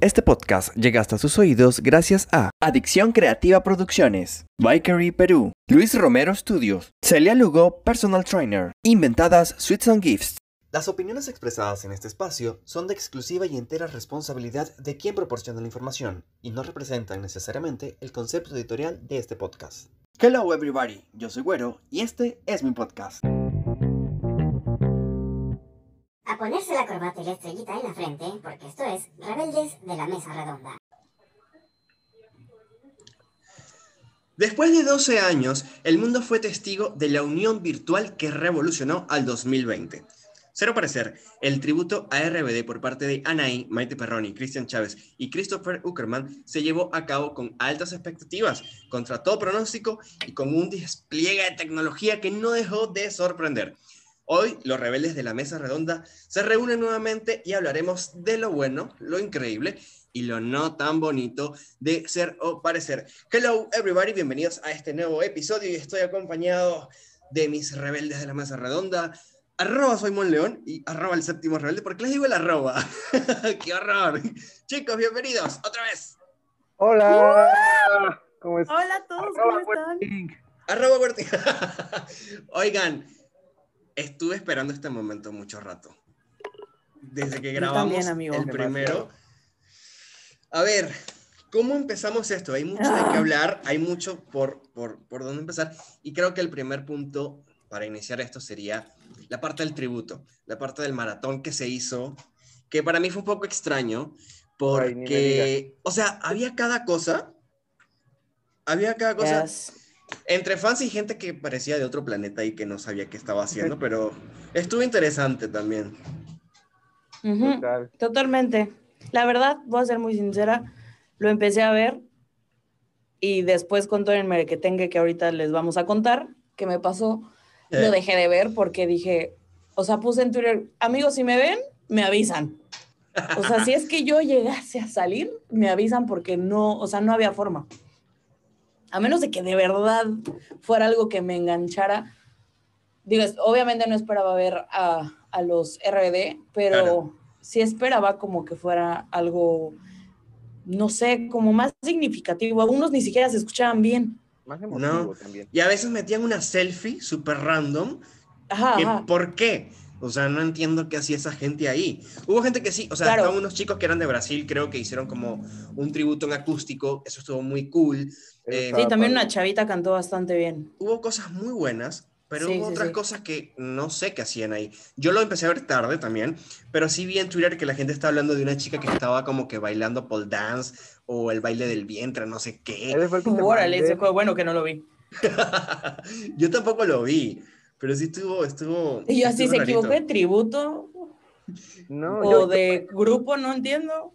Este podcast llega hasta sus oídos gracias a Adicción Creativa Producciones, Bikery Perú, Luis Romero Studios, Celia Lugo Personal Trainer, Inventadas Sweets and Gifts. Las opiniones expresadas en este espacio son de exclusiva y entera responsabilidad de quien proporciona la información y no representan necesariamente el concepto editorial de este podcast. Hello everybody, yo soy Güero y este es mi podcast. A ponerse la corbata y la estrellita en la frente, porque esto es Rebeldes de la Mesa Redonda. Después de 12 años, el mundo fue testigo de la unión virtual que revolucionó al 2020. Cero parecer, el tributo a RBD por parte de Anaí, Maite Perroni, Cristian Chávez y Christopher Uckerman se llevó a cabo con altas expectativas, contra todo pronóstico y con un despliegue de tecnología que no dejó de sorprender. Hoy los rebeldes de la mesa redonda se reúnen nuevamente y hablaremos de lo bueno, lo increíble y lo no tan bonito de ser o parecer. Hello everybody, bienvenidos a este nuevo episodio y estoy acompañado de mis rebeldes de la mesa redonda. Arroba soy Mon León y arroba el séptimo rebelde porque les digo el arroba. ¡Qué horror! Chicos, bienvenidos otra vez. Hola. ¿Cómo están? Hola a todos, ¿cómo están? Arroba Oigan, estuve esperando este momento mucho rato. Desde que grabamos también, amigo. el primero. A ver, ¿cómo empezamos esto? Hay mucho de qué Ah. hablar, hay mucho por, por, por dónde empezar. Y creo que el primer punto para iniciar esto sería la parte del tributo, la parte del maratón que se hizo, que para mí fue un poco extraño, Ay, porque, o sea, había cada cosa, había cada cosa, Yes. Entre fans y gente que parecía de otro planeta y que no sabía qué estaba haciendo, pero estuvo interesante también. Total. Totalmente. La verdad, voy a ser muy sincera, lo empecé a ver y después con todo el merequetengue que ahorita les vamos a contar, que me pasó, Eh. lo dejé de ver porque dije, o sea, puse en Twitter, amigos, si me ven, me avisan. O sea, si es que yo llegase a salir, me avisan porque no, o sea, no había forma. A menos de que de verdad fuera algo que me enganchara. Digo, es- obviamente no esperaba ver a, a los RBD, pero Claro. sí esperaba como que fuera algo, no sé, como más significativo. Algunos ni siquiera se escuchaban bien. Más emotivo No. también. Y a veces metían una selfie súper random. Ajá, que ajá. ¿Por qué? O sea, no entiendo qué hacía esa gente ahí. Hubo gente que sí, o sea, Claro. estaban unos chicos que eran de Brasil, creo que hicieron como un tributo en acústico, eso estuvo muy cool. Eh, estaba Sí, también padre. una chavita cantó bastante bien. Hubo cosas muy buenas, pero Sí, hubo sí, otras sí. cosas que no sé qué hacían ahí. Yo lo empecé a ver tarde también, pero sí vi en Twitter que la gente está hablando de una chica que estaba como que bailando pole dance o el baile del vientre, no sé qué. Órale, ese fue bueno que no lo vi. Yo tampoco lo vi, pero sí estuvo, estuvo. Y yo así estuvo se equivocó de tributo No, o yo, de grupo, no entiendo.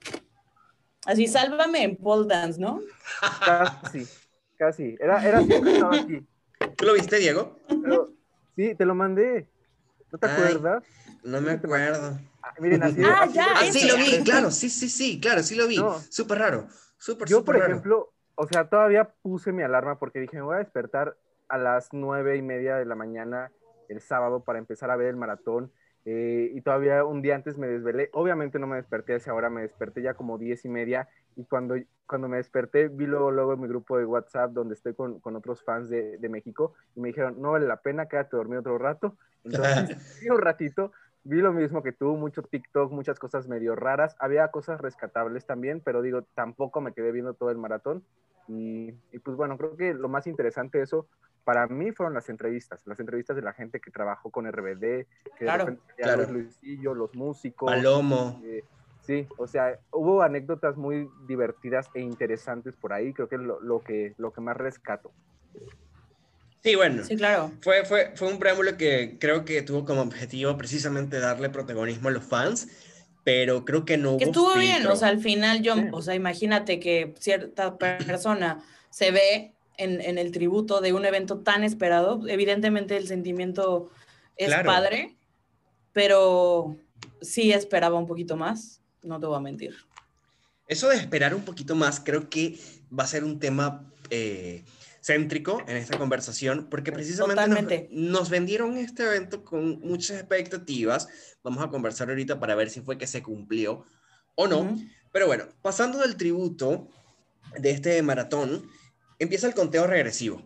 Así, sálvame en pole dance, ¿no? casi, casi. Era, era siempre estaba aquí. ¿Tú lo viste, Diego? Pero, sí, te lo mandé. ¿No te Ay. acuerdas? No me acuerdo. Ah, miren, así. Ah, así- ya, Ah, ese. sí, lo vi, claro, sí, sí, sí, claro, sí lo vi. No. Súper raro, súper, Yo, súper por raro. ejemplo, o sea, todavía puse mi alarma porque dije, me voy a despertar a las nueve y media de la mañana el sábado para empezar a ver el maratón. Eh, y todavía un día antes me desvelé. Obviamente no me desperté a esa hora, me desperté ya como diez y media. Y cuando, cuando me desperté, vi luego, luego en mi grupo de WhatsApp donde estoy con, con otros fans de, de México y me dijeron, no vale la pena, quédate dormido otro rato. Entonces, un ratito, vi lo mismo que tú, mucho TikTok, muchas cosas medio raras. Había cosas rescatables también, pero digo, tampoco me quedé viendo todo el maratón. Y, y pues bueno, creo que lo más interesante de eso para mí fueron las entrevistas, las entrevistas de la gente que trabajó con RBD, que Claro, de repente salía claro. Luis Luisillo, los músicos. Palomo. eh, sí, o sea, hubo anécdotas muy divertidas e interesantes por ahí, creo que es lo, lo que, lo que más rescato. Sí, bueno. Sí, claro. Fue, fue, fue un preámbulo que creo que tuvo como objetivo precisamente darle protagonismo a los fans, pero creo que no Que hubo estuvo bien, o sea, al final yo, Sí. o sea, imagínate que cierta persona se ve en, en el tributo de un evento tan esperado, evidentemente el sentimiento es Claro. padre, pero sí esperaba un poquito más, no te voy a mentir. Eso de esperar un poquito más creo que va a ser un tema eh, céntrico en esta conversación, porque precisamente nos, nos vendieron este evento con muchas expectativas. Vamos a conversar ahorita para ver si fue que se cumplió o no. Ujú. Pero bueno, pasando del tributo de este maratón, empieza el conteo regresivo.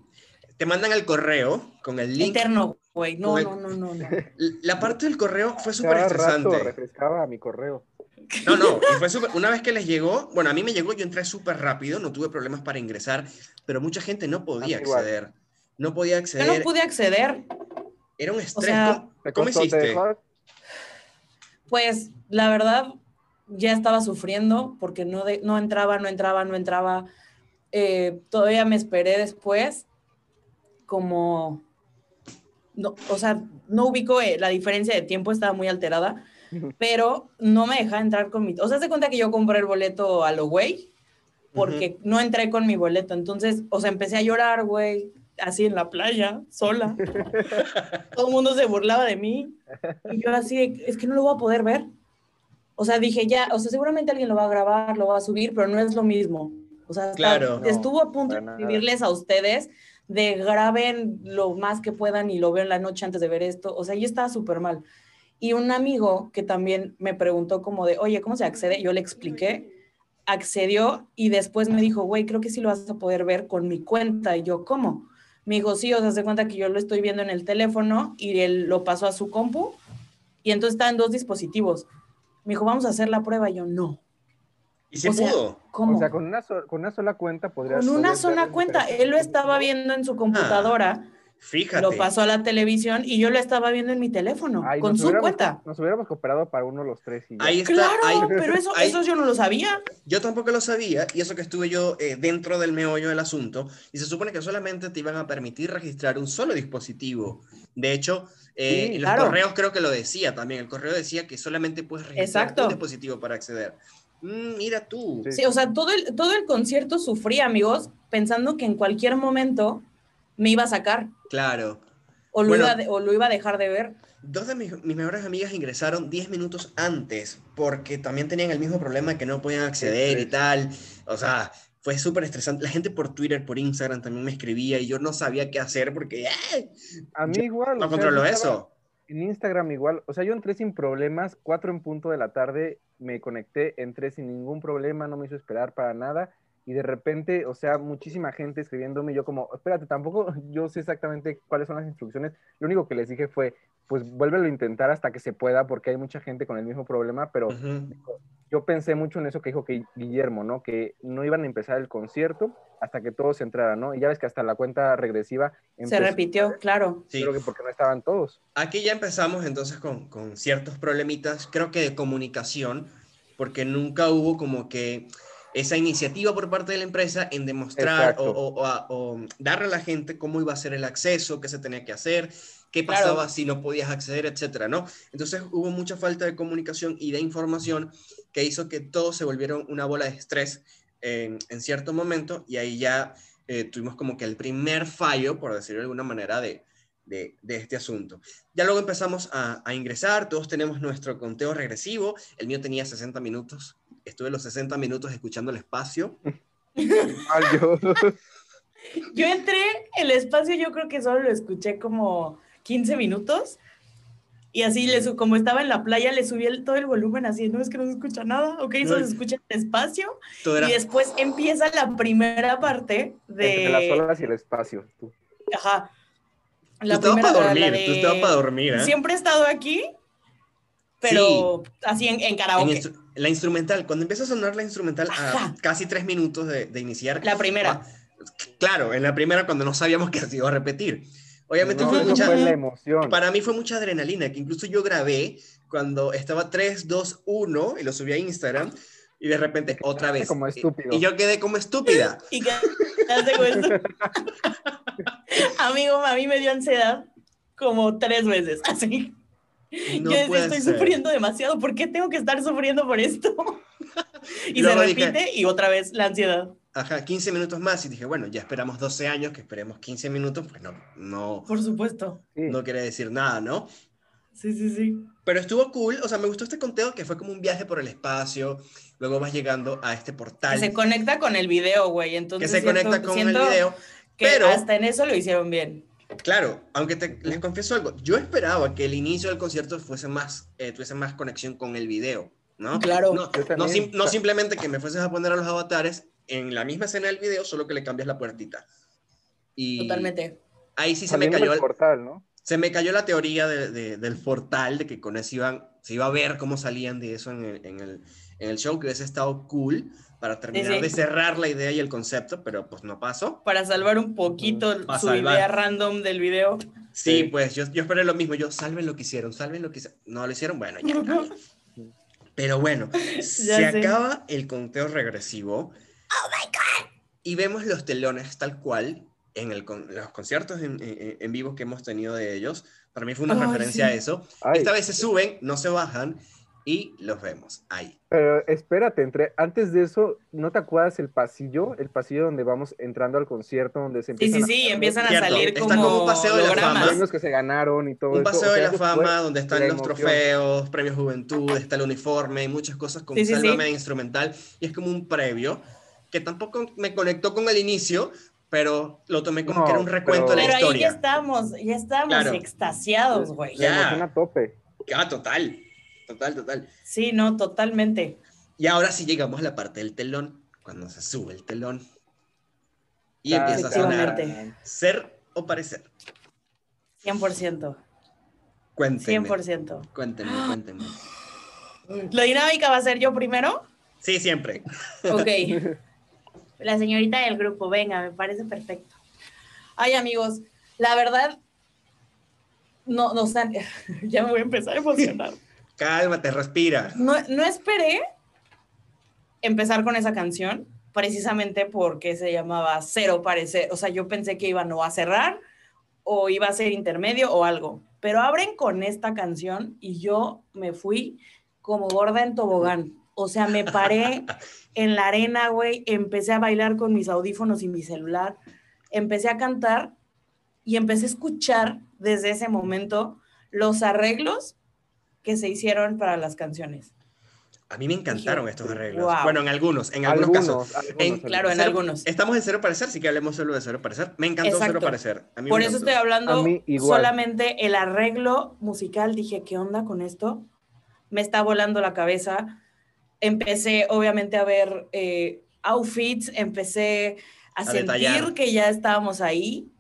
Te mandan el correo con el link. Eterno, güey. No, el- no, no, no, no. La parte del correo fue súper estresante. refrescaba mi correo. No, no, y fue súper- una vez que les llegó, bueno, a mí me llegó, yo entré súper rápido, no tuve problemas para ingresar, pero mucha gente no podía A mí igual. acceder. No podía Yo acceder. no pude acceder. Era un estrés. sea, ¿Cómo, ¿Te cómo costó? ¿Te hiciste? Pues la verdad, ya estaba sufriendo porque no, de- no entraba, no entraba, no entraba. Eh, todavía me esperé después, como, no, o sea, no ubico eh, la diferencia de tiempo, estaba muy alterada, pero no me dejaba entrar con mi... O sea, se cuenta que yo compré el boleto a lo güey, porque no entré con mi boleto. Entonces, o sea, empecé a llorar, güey, así en la playa, sola. Todo el mundo se burlaba de mí. Y yo así, es que no lo voy a poder ver. O sea, dije, ya, o sea, seguramente alguien lo va a grabar, lo va a subir, pero no es lo mismo. O sea, Claro. estuvo a punto de escribirles a ustedes de graben lo más que puedan y lo veo en la noche antes de ver esto. O sea, yo estaba súper mal. Y un amigo que también me preguntó como de, oye, ¿cómo se accede? Yo le expliqué, accedió y después me dijo, güey, creo que sí lo vas a poder ver con mi cuenta. Y yo, ¿cómo? Me dijo, sí, o sea, se cuenta que yo lo estoy viendo en el teléfono y él lo pasó a su compu y entonces está en dos dispositivos. Me dijo, vamos a hacer la prueba. Y yo, no. Y se O sea, pudo. ¿Cómo? O sea, con una, so- con una sola cuenta podrías. con una sola cuenta. Él lo estaba viendo en su computadora, Fíjate. lo pasó a la televisión y yo lo estaba viendo en mi teléfono, Ay, con su cuenta. Nos hubiéramos cooperado para uno los tres. Y ya. Ahí está. Claro, ahí- pero eso, ahí- eso yo no lo sabía. Yo tampoco lo sabía, y eso que estuve yo eh, dentro del meollo del asunto, y se supone que solamente te iban a permitir registrar un solo dispositivo. De hecho, eh, Sí, en los claro. correos creo que lo decía también. El correo decía que solamente puedes registrar Exacto. un dispositivo para acceder. Mm, mira tú. Sí. Sí, o sea, todo el, todo el concierto sufrí, amigos, pensando que en cualquier momento me iba a sacar Claro. o lo, Bueno. iba, de- o lo iba a dejar de ver. Dos de mis, mis mejores amigas ingresaron 10 minutos antes porque también tenían el mismo problema que no podían acceder y tal. O sea, fue súper estresante. La gente por Twitter, por Instagram también me escribía y yo no sabía qué hacer porque ¡ay! A mí igual. no sea, controlo estaba eso. En Instagram igual. O sea, yo entré sin problemas. Cuatro en punto de la tarde me conecté, entré sin ningún problema, no me hizo esperar para nada. Y de repente, o sea, muchísima gente escribiéndome. Yo, como, espérate, tampoco yo sé exactamente cuáles son las instrucciones. Lo único que les dije fue, pues vuélvelo a intentar hasta que se pueda, porque hay mucha gente con el mismo problema. Pero yo pensé mucho en eso que dijo que Guillermo, ¿no? Que no iban a empezar el concierto hasta que todos entraran, ¿no? Y ya ves que hasta la cuenta regresiva Se repitió, claro. Sí. Creo que porque no estaban todos. Aquí ya empezamos entonces con, con ciertos problemitas, creo que de comunicación, porque nunca hubo como que esa iniciativa por parte de la empresa en demostrar o, o- o a- o darle a la gente cómo iba a ser el acceso, qué se tenía que hacer, qué Claro. pasaba si no podías acceder, etcétera, ¿no? Entonces hubo mucha falta de comunicación y de información que hizo que todos se volvieron una bola de estrés en, en cierto momento y ahí ya eh, tuvimos como que el primer fallo, por decirlo de alguna manera, de, de, de este asunto. Ya luego empezamos a, a ingresar, todos tenemos nuestro conteo regresivo, el mío tenía 60 minutos, estuve los 60 minutos escuchando el espacio. Yo entré, el espacio yo creo que solo lo escuché como 15 minutos y así, le como estaba en la playa, le subí el- todo el volumen así, no es que no se escucha nada, ok, solo se escucha el espacio era, y después empieza la primera parte Entre las de... olas y el espacio. tú. Ajá. tú La estabas primera para dormir, de- tú estabas para dormir, ¿eh? Siempre he estado aquí, pero así en, en En karaoke. instru- la instrumental, cuando empieza a sonar la instrumental a casi tres minutos de, de iniciar. La primera. ah, Claro, en la primera cuando no sabíamos que se iba a repetir. Obviamente No, fue mucha, fue la emoción. para mí fue mucha adrenalina, que incluso yo grabé cuando estaba 3, 2, 1 y lo subí a Instagram y de repente otra vez. como Y- estúpido. Y, yo quedé como estúpida. Y que hace con esto. Amigo, a mí me dio ansiedad como tres veces, así. No Yo estoy ser. sufriendo demasiado, ¿por qué tengo que estar sufriendo por esto? y se dije- repite y otra vez la ansiedad. Ajá, 15 minutos más y dije, bueno, ya esperamos 12 años, que esperemos 15 minutos, pues no, no, Por supuesto. No quiere decir nada, ¿no? Sí, sí, sí. Pero estuvo cool, o sea, me gustó este conteo que fue como un viaje por el espacio, luego vas llegando a este Que portal se conecta con el video, güey. que Entonces se siento- conecta con el video. Que pero- hasta en eso lo hicieron bien. Claro, aunque te, les confieso algo, yo esperaba que el inicio del concierto fuese más, eh, tuviese más conexión con el video. ¿no? Claro. No, no, no simplemente que me fueses a poner a los avatares en la misma escena del video, solo que le cambias la puertita. Y Totalmente. ahí sí se me cayó el- portal, ¿no? se me cayó la teoría de- de- del portal, de que con eso iban, se iba a ver cómo salían de eso en el, en el, en el show, que hubiese estado cool para terminar sí. de cerrar la idea y el concepto, pero pues no pasó. Para salvar un poquito Para su salvar. idea random del video. Sí, Sí. pues yo, yo esperé lo mismo, yo salven lo que hicieron, salven lo que hicieron. No lo hicieron, bueno, ya. Pero bueno, se sé. acaba el conteo regresivo. Y vemos los telones tal cual en el con- los conciertos en, en- en vivo que hemos tenido de ellos. Para mí fue una Ay, referencia sí. a eso. Ay. Esta vez se suben, no se bajan y los vemos ahí. Pero espérate, entre, antes de eso, ¿no te acuerdas el pasillo? El pasillo donde vamos entrando al concierto, donde se Sí, empiezan sí, sí, a- empiezan a Cierto, salir está como, un paseo de la fama. premios que se ganaron y todo Un eso. paseo O de sea, la eso fue fama donde están la los emoción. trofeos, premios Juventud, está el uniforme y muchas cosas con Sí, sí, sí. Instrumental. Y es como un previo que tampoco me conectó con el inicio, pero lo tomé como No, que era un recuento de la Pero ahí ya historia. estamos, ya estamos Claro. extasiados, güey. Ya. emoción a tope. Ah, total, total, total. Sí, no, totalmente. Y ahora sí llegamos a la parte del telón, cuando se sube el telón y empieza a sonar ser o parecer. 100%. Cuéntenme. 100%. Cuéntenme, cuéntenme. ¿La dinámica va a ser yo primero? Sí, siempre. Ok. La señorita del grupo, venga, me parece perfecto. Ay, amigos, la verdad, no, no, o sea, ya me voy a empezar a emocionar. Cálmate, respira. No, no esperé empezar con esa canción, precisamente porque se llamaba Cero Parecer. O sea, yo pensé que iban o a cerrar o iba a ser intermedio o algo. Pero abren con esta canción y yo me fui como gorda en tobogán. O sea, me paré en la arena, güey, empecé a bailar con mis audífonos y mi celular, empecé a cantar y empecé a escuchar desde ese momento los arreglos que se hicieron para las canciones. A mí me encantaron Dije, estos arreglos. wow. Bueno, en algunos, en algunos, casos. algunos, En- algunos. Claro, en Cero- algunos. Estamos en cero parecer, sí que hablemos solo de cero parecer. Me encantó cero Exacto. parecer. A mí Por me eso encantó. estoy hablando solamente el arreglo musical. Dije, ¿qué onda con esto? Me está volando la cabeza. Empecé, obviamente, a ver eh, outfits, empecé a, A sentir detallar. que ya estábamos ahí.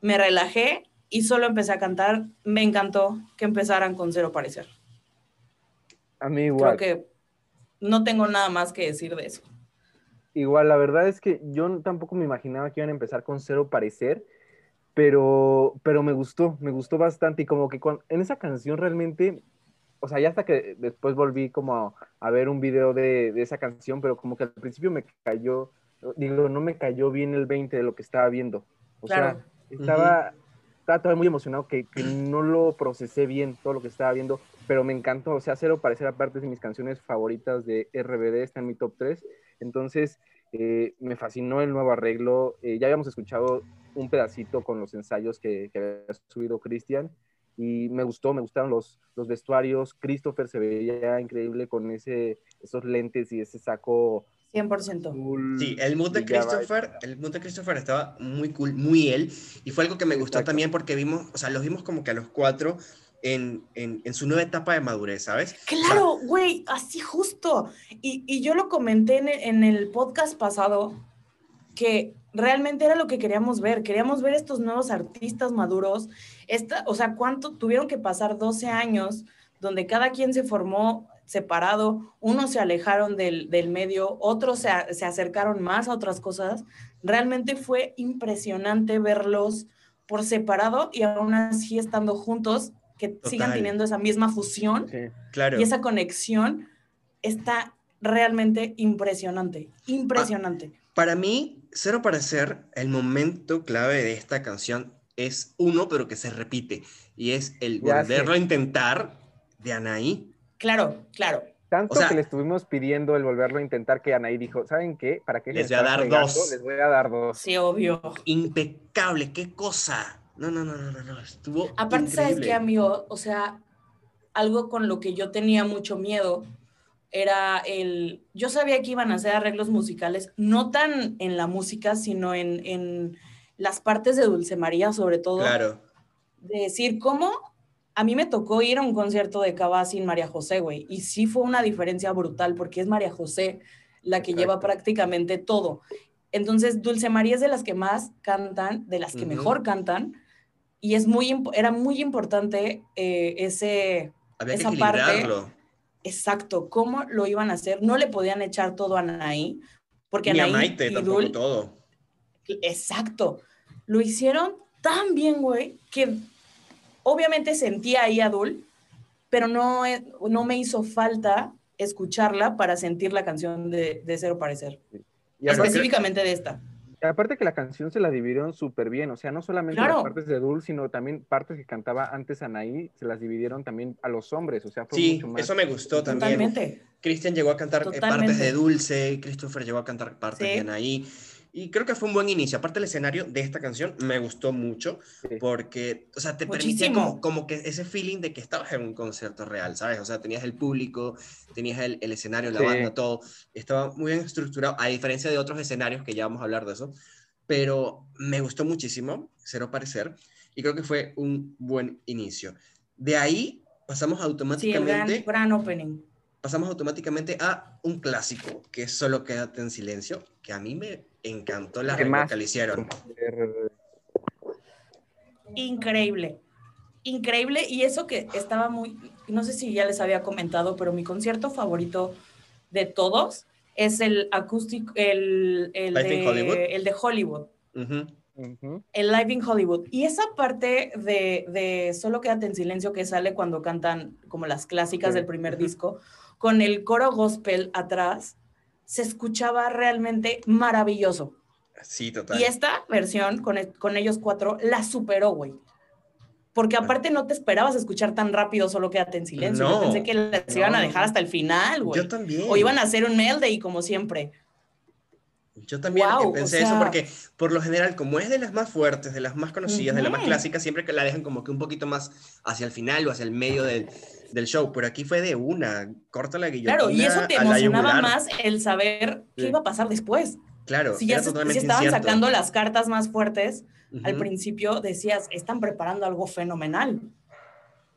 Me relajé y solo empecé a cantar. Me encantó que empezaran con cero parecer. A mí igual. Creo que no tengo nada más que decir de eso. Igual, la verdad es que yo tampoco me imaginaba que iban a empezar con cero parecer, pero, pero me gustó, me gustó bastante y como que en esa canción realmente, o sea, ya hasta que después volví como a, a ver un video de, de esa canción, pero como que al principio me cayó, digo, no me cayó bien el 20 de lo que estaba viendo. O Claro. sea, estaba, estaba todavía muy emocionado que, que no lo procesé bien todo lo que estaba viendo, pero me encantó, o sea, cero parecer aparte es de mis canciones favoritas de RBD, está en mi top 3, entonces eh, me fascinó el nuevo arreglo, eh, ya habíamos escuchado un pedacito con los ensayos que, que había subido Cristian y me gustó, me gustaron los, los vestuarios, Christopher se veía increíble con ese, esos lentes y ese saco 100%. azul. Sí, el mood de. Christopher, el mood de Christopher estaba muy cool, muy él, y fue algo que me gustó Exacto. también porque vimos, o sea, los vimos como que a los cuatro en, en, en su nueva etapa de madurez, ¿sabes? Claro, güey, así justo. Y, y yo lo comenté en el, en el podcast pasado, que realmente era lo que queríamos ver. Queríamos ver estos nuevos artistas maduros. Esta, o sea, cuánto tuvieron que pasar 12 años donde cada quien se formó separado, unos se alejaron del, del medio, otros se, a- se acercaron más a otras cosas. Realmente fue impresionante verlos por separado y aún así estando juntos, que sigan teniendo esa misma fusión Sí. Claro. y esa conexión está realmente impresionante, impresionante. Para mí, Cero Parecer, el momento clave de esta canción es uno, pero que se repite, y es el Ya volverlo sé. a intentar de Anaí. Claro, claro. Tanto O sea- que le estuvimos pidiendo el volverlo a intentar que Anaí dijo, ¿saben qué? ¿Para qué Les voy a dar fregando? dos. Les voy a dar dos. Sí, obvio. Impecable, qué cosa. No, no, no, no, no, no. Estuvo. Aparte, ¿sabes increíble. qué, amigo? O sea, algo con lo que yo tenía mucho miedo era el... Yo sabía que iban a hacer arreglos musicales, no tan en la música, sino en, en las partes de Dulce María, sobre todo. Claro. de decir cómo a mí me tocó ir a un concierto de Cava sin María José, güey, y sí fue una diferencia brutal porque es María José la que lleva prácticamente todo. Entonces, Dulce María es de las que más cantan, de las que mejor cantan, y es muy, era muy importante eh, ese, Había que esa parte- equilibrarlo. Exacto, cómo lo iban a hacer. No le podían echar todo a Anaí, porque Ni a Anaí Maite y tampoco Dul- todo. Exacto. Lo hicieron tan bien, güey, que obviamente sentía ahí a Dul, pero no, e- no me hizo falta escucharla para sentir la canción de, de Cero Parecer. Y Específicamente de esta. Aparte que la canción se la dividieron súper bien, o sea, no solamente Claro. las partes de Dul, sino también partes que cantaba antes Anaí, se las dividieron también a los hombres, o sea, fue Sí, mucho más. eso me gustó también. Totalmente. Cristian llegó a cantar eh, partes de Dulce, Christopher llegó a cantar partes Sí. de Anaí. Y creo que fue un buen inicio. Aparte, el escenario de esta canción me gustó mucho Sí. porque, o sea, te permitía como, como que ese feeling de que estabas en un concierto real, ¿sabes? O sea, tenías el público, tenías el, el escenario, la Sí. banda, todo. Estaba muy bien estructurado, a diferencia de otros escenarios que ya vamos a hablar de eso. Pero me gustó muchísimo, cero parecer, y creo que fue un buen inicio. De ahí pasamos Sí, el automáticamente gran, gran opening. pasamos automáticamente a un clásico, que es Solo Quédate en Silencio, que a mí me encantó la ¿Qué remix más? que le hicieron. Increíble. Increíble. Y eso que estaba muy, no sé si ya les había comentado, pero mi concierto favorito de todos es el acústico, el, el, Live in Hollywood. de, el de Hollywood. El Live in Hollywood. Y esa parte de, de Solo quédate en silencio que sale cuando cantan como las clásicas Sí. del primer disco, con el coro gospel atrás, se escuchaba realmente maravilloso. Sí, total. Y esta versión con, e- con ellos cuatro la superó, güey. Porque aparte no te esperabas escuchar tan rápido, solo quédate en silencio. Yo No, pensé que las no, iban a dejar hasta el final, güey. Yo también. O iban a hacer un melody como siempre. Yo también o pensé eso sea- porque, por lo general, como es de las más fuertes, de las más conocidas, de las más clásicas, siempre que la dejan como que un poquito más hacia el final o hacia el medio del, del show. Pero aquí fue de una, corta la guillotina Claro, y eso te emocionaba más el saber qué iba a pasar después. Claro, Si ya era se, si estaban incierto. sacando las cartas más fuertes, al Ujú. principio decías, están preparando algo fenomenal.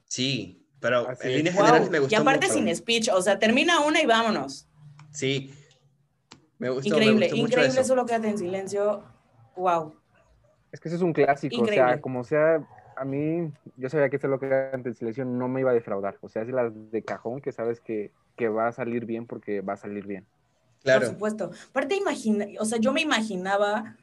Sí, pero Así en líneas Guau. generales me gustó Y aparte mucho. sin speech, o sea, termina una y vámonos. Sí, me gustó, me increíble, gustó mucho increíble, eso. solo quédate en silencio. Wow. Es que ese es un clásico, o sea, Increíble. como sea, a mí, yo sabía que lo que ante el silencio no me iba a defraudar, o sea, es las de cajón que sabes que, que va a salir bien porque va a salir bien. Claro. Por supuesto. Aparte, imagina, o sea, yo me imaginaba,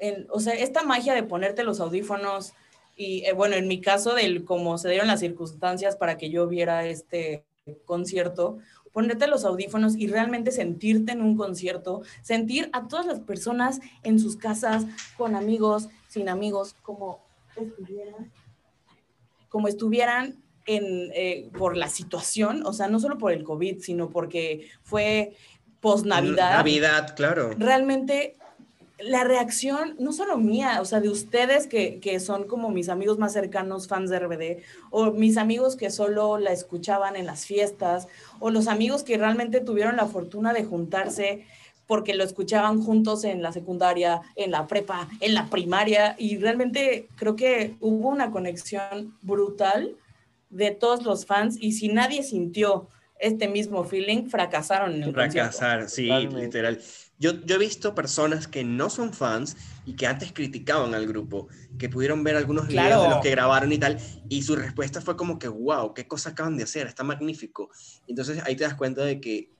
el- o sea, esta magia de ponerte los audífonos y, eh, bueno, en mi caso, del cómo se dieron las circunstancias para que yo viera este concierto, ponerte los audífonos y realmente sentirte en un concierto, sentir a todas las personas en sus casas, con amigos, sin amigos, como estuvieran, como estuvieran en, eh, por la situación, o sea, no solo por el COVID, sino porque fue post-Navidad. Navidad, claro. Realmente la reacción, no solo mía, o sea, de ustedes que, que son como mis amigos más cercanos, fans de RBD, o mis amigos que solo la escuchaban en las fiestas, o los amigos que realmente tuvieron la fortuna de juntarse porque lo escuchaban juntos en la secundaria, en la prepa, en la primaria, y realmente creo que hubo una conexión brutal de todos los fans, y si nadie sintió este mismo feeling, fracasaron en el concierto. Fracasar, sí, Totalmente. literal. Yo, yo he visto personas que no son fans y que antes criticaban al grupo, que pudieron ver algunos videos Claro. de los que grabaron y tal, y su respuesta fue como que, wow, qué cosa acaban de hacer, está magnífico. Entonces ahí te das cuenta de que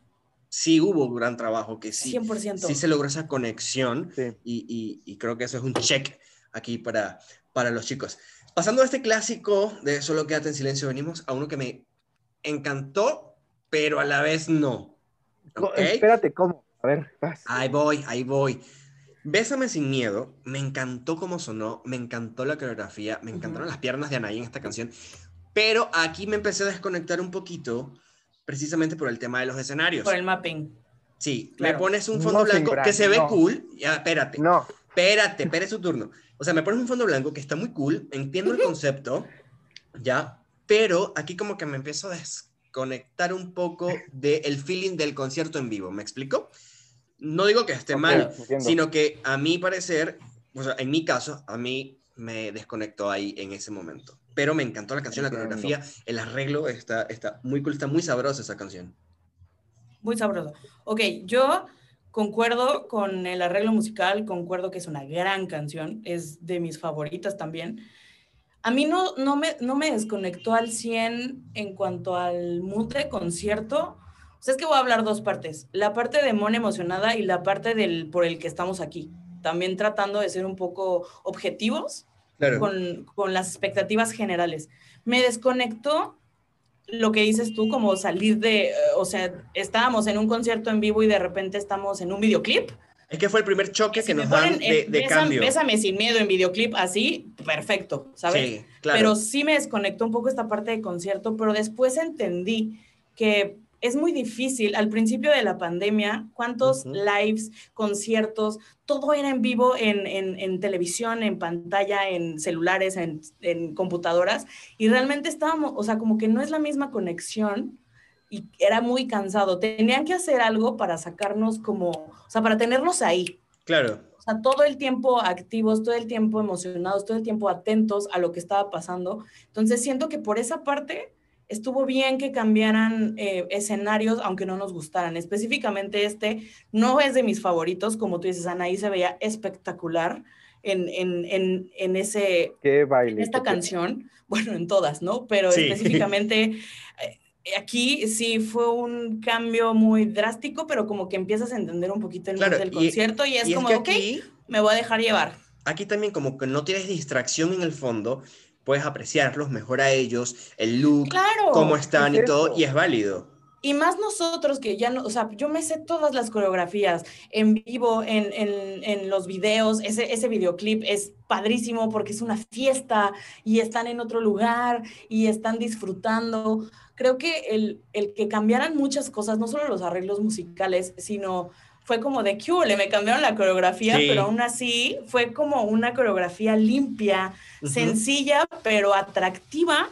sí hubo un gran trabajo, que sí, 100%. sí se logró esa conexión Sí. y, y- y creo que eso es un check aquí para, para los chicos. Pasando a este clásico de Solo quédate en silencio, venimos a uno que me encantó, pero a la vez no. Espérate, ¿cómo? A ver, vas. Ahí voy, ahí voy. Bésame sin miedo, me encantó cómo sonó, me encantó la coreografía, me encantaron Ujú. las piernas de Anaí en esta canción, pero aquí me empecé a desconectar un poquito, precisamente por el tema de los escenarios. Por el mapping. Sí, Claro. me pones un fondo No, blanco que se ve no. cool, ya, espérate, No, espérate, espere su turno. O sea, me pones un fondo blanco que está muy cool, entiendo el concepto, ya, pero aquí como que me empiezo a desconectar un poco del feeling del concierto en vivo, ¿me explico? No digo que esté mal, entiendo. sino que a mi parecer, o sea, en mi caso, a mí me desconectó ahí en ese momento. pero me encantó la canción, la coreografía, el arreglo, está, está muy cool, está muy sabrosa esa canción. Muy sabroso. Ok, yo concuerdo con el arreglo musical, concuerdo que es una gran canción, es de mis favoritas también. A mí no, no, me, no me desconectó al 100 en cuanto al mood de concierto. Sea, es que voy a hablar dos partes. La parte de Mon emocionada y la parte del por el que estamos aquí. También tratando de ser un poco objetivos Claro. con, con las expectativas generales. Me desconectó lo que dices tú, como salir de, eh, o sea, estábamos en un concierto en vivo y de repente estamos en un videoclip. Es que fue el primer choque que nos dan de, de Bésame- cambio. Bésame sin miedo en videoclip así, perfecto, ¿sabes? Sí, claro. Pero sí me desconectó un poco esta parte de concierto, pero después entendí que es muy difícil. Al principio de la pandemia, ¿cuántos lives, conciertos, todo era en vivo en, en- en televisión, en pantalla, en celulares, en, en computadoras? Y realmente estábamos, o sea, como que no es la misma conexión y era muy cansado. Tenían que hacer algo para sacarnos como, o sea, para tenernos ahí. Claro. O sea, todo el tiempo activos, todo el tiempo emocionados, todo el tiempo atentos a lo que estaba pasando. Entonces siento que por esa parte estuvo bien que cambiaran eh, escenarios, aunque no nos gustaran. Específicamente este no es de mis favoritos, como tú dices, Anaí se veía espectacular en, en, en, en ese, Qué baile. en esta qué- canción, bueno, en todas, ¿no? Pero Sí. específicamente eh, aquí sí fue un cambio muy drástico, pero como que empiezas a entender un poquito el Claro, del y- concierto y es y es como, que ok, me voy a dejar llevar. aquí también como que no tienes distracción en el fondo, puedes apreciarlos mejor a ellos, el look, Claro. cómo están es y todo, y es válido. Y más nosotros que ya no, o sea, yo me sé todas las coreografías en vivo, en, en, en los videos, ese, ese videoclip es padrísimo porque es una fiesta y están en otro lugar y están disfrutando. Creo que el, el que cambiaran muchas cosas, no solo los arreglos musicales, sino fue como de que "Hule", me cambiaron la coreografía, Sí. pero aún así fue como una coreografía limpia, Ujú. sencilla, pero atractiva,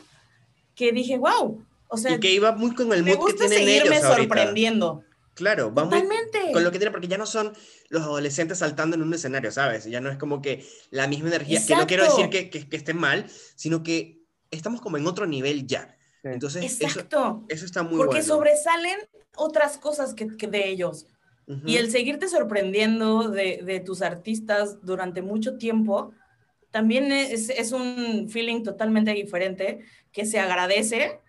que dije, wow. O sea, y que iba muy con el me mood que gusta tienen seguirme ellos ahorita. sorprendiendo. Claro, va muy Totalmente. con lo que tiene, porque ya no son los adolescentes saltando en un escenario, ¿sabes? Ya no es como que la misma energía, que no quiero Exacto. decir que, que, que esté mal, sino que estamos como en otro nivel ya. Sí. Entonces, eso, Exacto. eso está muy Porque bueno. sobresalen otras cosas que, que de ellos. Ujú. Y el seguirte sorprendiendo de, de tus artistas durante mucho tiempo, también es, es un feeling totalmente diferente que se agradece.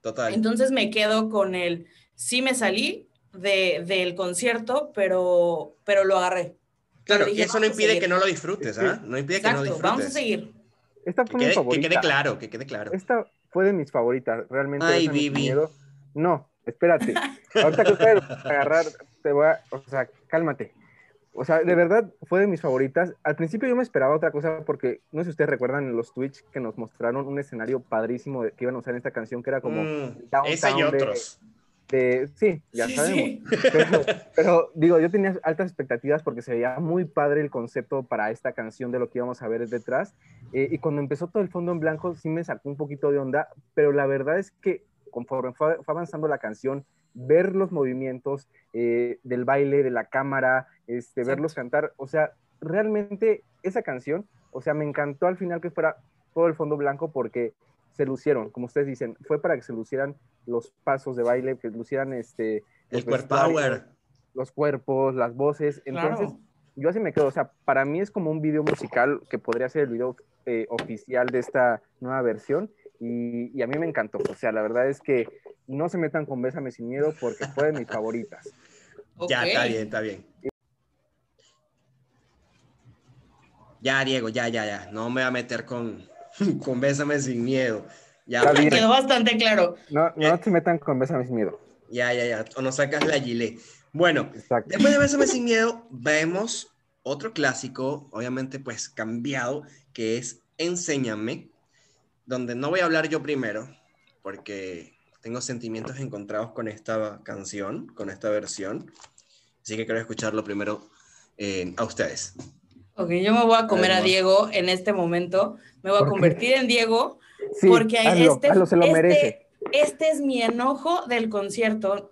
Total. Entonces me quedo con el, sí me salí de, del concierto, pero, pero lo agarré. claro, dije, y eso no vamos a impide seguir. que no lo disfrutes, ¿ah? No impide que no Exacto, disfrutes. vamos a seguir. Esta Que fue mi quede, que favorita. quede claro, que quede claro. Esta fue de mis favoritas, realmente. Ay, Vivi. No, espérate. Ahorita que ustedes van a agarrar, te voy a, o sea, cálmate. O sea, de verdad fue de mis favoritas. Al principio yo me esperaba otra cosa porque no sé si ustedes recuerdan en los Twitch que nos mostraron un escenario padrísimo de- que iban a usar en esta canción que era como Mm, downtown ese y de- otros. de- sí, ya Sí, sabemos. sí. Pero, pero, digo, yo tenía altas expectativas porque se veía muy padre el concepto para esta canción de lo que íbamos a ver detrás. Eh, y cuando empezó todo el fondo en blanco, sí me sacó un poquito de onda, pero la verdad es que conforme fue, fue avanzando la canción, ver los movimientos eh, del baile, de la cámara, este, verlos cantar, o sea, realmente esa canción, o sea, me encantó al final que fuera todo el fondo blanco porque se lucieron, como ustedes dicen, fue para que se lucieran los pasos de baile, que lucieran este, El vestuarios, power. los cuerpos, las voces. Entonces, Claro. yo así me quedo. O sea, para mí es como un video musical que podría ser el video eh, oficial de esta nueva versión. Y, y a mí me encantó. O sea, la verdad es que no se metan con Bésame sin miedo porque fue de mis favoritas. Ya, está bien, está bien. Ya, Diego, ya, ya, ya. No me voy a meter con, con Bésame sin miedo. Ya, Está bien. Quedó bastante claro. No, no se metan con Bésame sin miedo. ya, ya, ya. O nos sacas la gilet. Bueno, Exacto. después de Bésame sin miedo, vemos otro clásico, obviamente pues cambiado, que es Enséñame, donde no voy a hablar yo primero, porque tengo sentimientos encontrados con esta canción, con esta versión. Así que quiero escucharlo primero eh, a ustedes. Ok, yo me voy a comer a. Diego en este momento. Me voy a convertir en Diego Sí, porque hazlo, este, hazlo, se lo este- merece. este es mi enojo del concierto.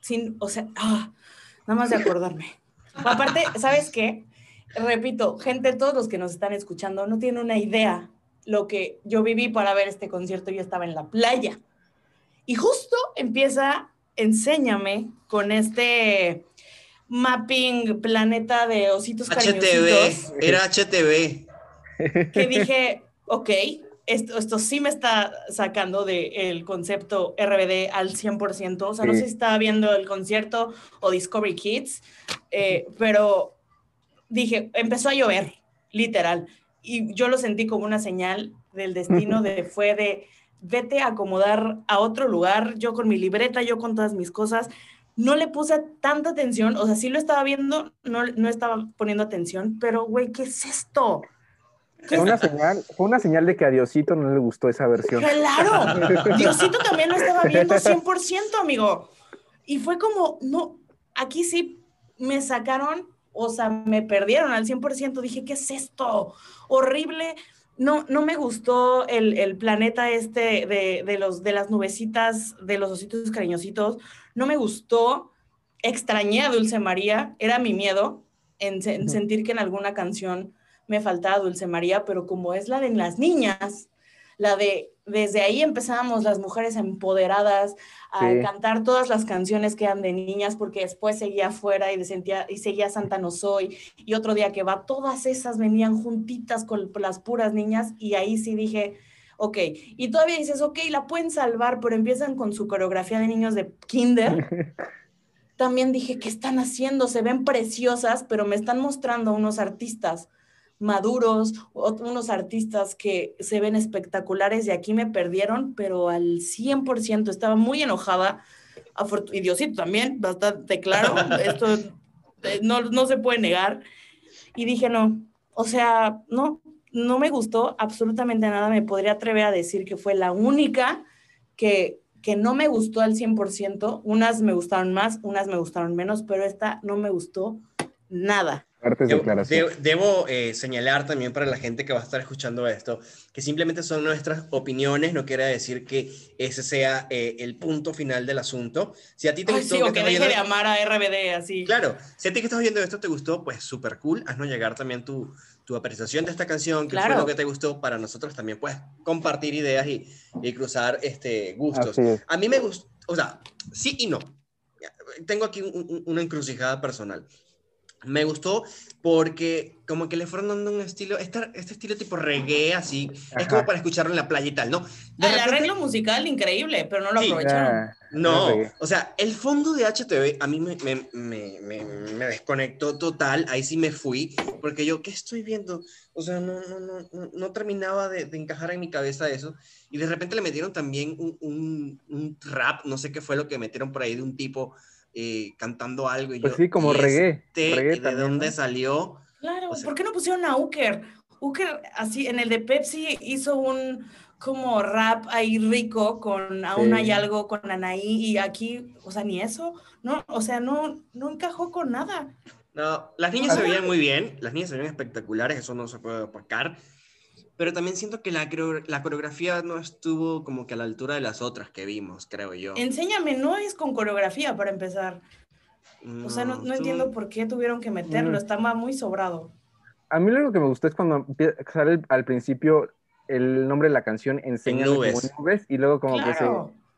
Sin, o sea, ah, nada más de acordarme. Aparte, ¿sabes qué? Repito, gente, todos los que nos están escuchando no tienen una idea lo que yo viví para ver este concierto, yo estaba en la playa. Y justo empieza Enséñame con este mapping planeta de ositos HTV, era HTV. Que dije, ok, esto, esto sí me está sacando del concepto RBD al 100%. O sea, no sé si estaba viendo el concierto o Discovery Kids, eh, pero dije, empezó a llover, literal. Y yo lo sentí como una señal del destino, de, fue de, vete a acomodar a otro lugar, yo con mi libreta, yo con todas mis cosas. No le puse tanta atención, o sea, sí lo estaba viendo, no, no estaba poniendo atención, pero güey, ¿qué es esto? Fue una, señal, fue una señal de que a Diosito no le gustó esa versión. Claro, Diosito también lo estaba viendo 100%, amigo. Y fue como, no, aquí sí me sacaron, o sea, me perdieron al 100%. Dije, ¿qué es esto? Horrible no, no me gustó el, planeta este de, los, de las nubecitas, de los ositos cariñositos. No me gustó. Extrañé a Dulce María. Era mi miedo en, sentir que en alguna canción me faltaba Dulce María, pero como es la de las niñas, la de desde ahí empezábamos las mujeres empoderadas a cantar todas las canciones que eran de niñas, porque después seguía afuera y, sentía, y seguía Santa No Soy, y otro día que va, todas esas venían juntitas con las puras niñas, y ahí sí dije, ok, y todavía dices, ok, la pueden salvar, pero empiezan con su coreografía de niños de kinder. También dije, ¿qué están haciendo? Se ven preciosas, pero me están mostrando unos artistas maduros, unos artistas que se ven espectaculares y aquí me perdieron, pero al 100% estaba muy enojada. Y Diosito también, bastante claro, esto eh, no, no se puede negar. Y dije, no, o sea, no, no me gustó absolutamente nada. Me podría atrever a decir que fue la única que, que no me gustó al 100%. Unas me gustaron más, unas me gustaron menos, pero esta no me gustó nada. Debo, eh, señalar también para la gente que va a estar escuchando esto que simplemente son nuestras opiniones, no quiere decir que ese sea eh, el punto final del asunto. Si a ti te gustó. Sí, o que deje de amar a RBD así. Claro, si a ti que estás viendo esto te gustó, pues súper cool. Haznos llegar también tu, tu apreciación de esta canción, que fue lo que te gustó. Para nosotros también puedes compartir ideas y, y cruzar este, gustos. A mí me gustó, o sea, sí y no. Tengo aquí una encrucijada personal me gustó porque como que le fueron dando un estilo, este, este estilo tipo reggae así, es como para escucharlo en la playa y tal, ¿no? De el arreglo musical increíble, pero no lo aprovecharon. no, o sea, el fondo de HTV a mí me, me, me, me, desconectó total, ahí sí me fui, porque yo, ¿qué estoy viendo? O sea, no, no, no, no, terminaba de, de, encajar en mi cabeza eso, y de repente le metieron también un, un, un rap, no sé qué fue lo que metieron por ahí de un tipo eh, cantando algo. Y pues sí, como reggae. Este, ¿De dónde salió? Claro, ¿por qué no pusieron a Uker? Uker, así, en el de Pepsi hizo un como rap ahí rico con Aún hay algo con Anaí y aquí, o sea, ni eso, no, o sea, no, no encajó con nada. No, las niñas se veían muy bien, las niñas se veían espectaculares, eso no se puede opacar pero también siento que la, la coreografía no estuvo como que a la altura de las otras que vimos, creo yo. Enséñame, no es con coreografía para empezar. o sea, no, no entiendo por qué tuvieron que meterlo, mm. estaba muy sobrado. A mí lo que me gustó es cuando sale al principio el nombre de la canción, Enséñame nubes. como nubes, y luego como que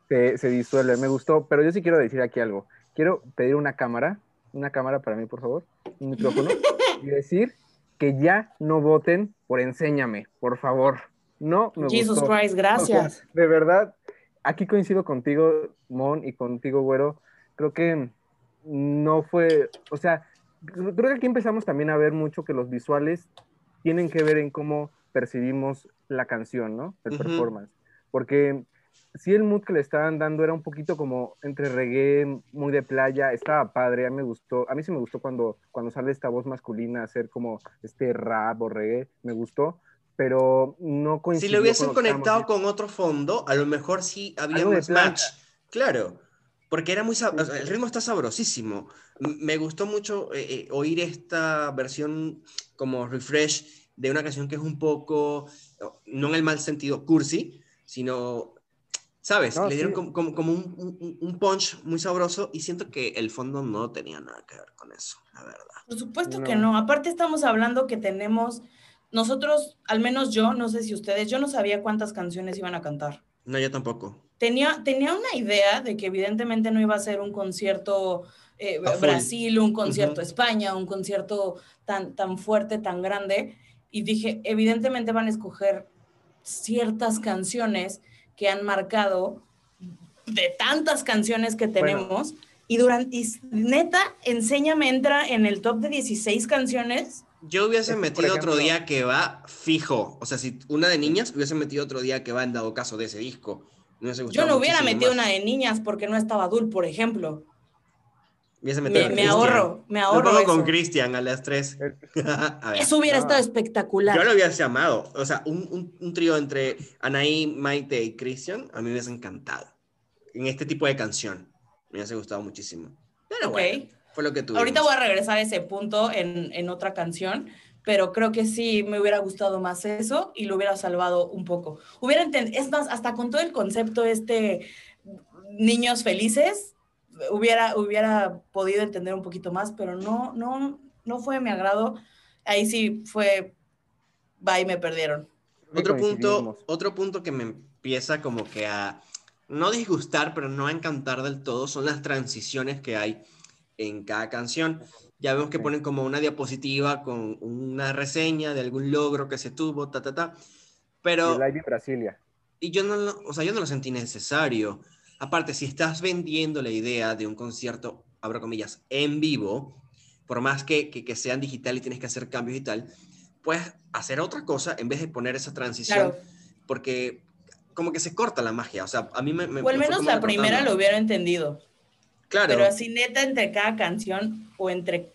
se, se, disuelve. Me gustó, pero yo sí quiero decir aquí algo. Quiero pedir una cámara, una cámara para mí, por favor, un micrófono, y decir que ya no voten por Enséñame, por favor. No me Jesus Christ, gracias. de verdad, aquí coincido contigo, Mon, y contigo, Güero. Creo que no fue, o sea, creo que aquí empezamos también a ver mucho que los visuales tienen que ver en cómo percibimos la canción, ¿no? El performance. Porque sí el mood que le estaban dando era un poquito como entre reggae, muy de playa, estaba padre, a mí me gustó, a mí sí me gustó cuando, cuando sale esta voz masculina hacer como este rap o reggae, me gustó, pero no coincidió Si lo hubiesen conectado con otro fondo, a lo mejor sí había un match, claro, porque era muy, el ritmo está sabrosísimo, me gustó mucho eh, eh, oír esta versión como refresh de una canción que es un poco, no en el mal sentido, cursi, sino ¿Sabes? Le dieron como, como, un, un, punch muy sabroso y siento que el fondo no tenía nada que ver con eso, la verdad. Por supuesto que no. Aparte estamos hablando que tenemos nosotros, al menos yo, no sé si ustedes, yo no sabía cuántas canciones iban a cantar. No, yo tampoco. Tenía, tenía una idea de que evidentemente no iba a ser un concierto eh. Brasil, un concierto Ujú. España, un concierto tan, tan fuerte, tan grande. Y dije, evidentemente van a escoger ciertas canciones que han marcado de tantas canciones que Bueno. tenemos. Y durante, y neta, enséñame, entra en el top de 16 canciones. Yo hubiese metido otro día que va fijo. O sea, si una de niñas hubiese metido otro día que va en dado caso de ese disco. Me hubiese Yo no hubiera metido más. una de niñas porque no estaba Dul, por ejemplo. Me, me Cristian. ahorro, me Lo ahorro pongo con. Cristian a las 3. Eh, a ver. Eso hubiera No. estado espectacular. Yo lo hubiese amado. O sea, un, un, un trío entre Anaí, Maite y Christian, a mí me hubiese encantado. En este tipo de canción. Me hubiese gustado muchísimo. Pero Ok. bueno, fue lo que tuvimos. Ahorita voy a regresar a ese punto en, en otra canción, pero creo que sí me hubiera gustado más eso y lo hubiera salvado un poco. Hubiera es más, hasta con todo el concepto este niños felices, hubiera, hubiera podido entender un poquito más, pero no, no, no fue de mi agrado. Ahí sí fue, bye, me perdieron. Otro punto, otro punto que me empieza como que a no disgustar, pero no a encantar del todo, son las transiciones que hay en cada canción. Ya vemos que ponen como una diapositiva con una reseña de algún logro que se tuvo, ta, ta, ta. Y Pero, el live Brasilia. y yo no, lo- o sea, yo no lo sentí necesario. Aparte, si estás vendiendo la idea de un concierto, abro comillas, en vivo, por más que, que, que sean digital y tienes que hacer cambios y tal, puedes hacer otra cosa en vez de poner esa transición, Claro. porque como que se corta la magia. O sea, a mí me... me- O al menos la primera lo hubiera entendido. Claro, Pero así neta entre cada canción o entre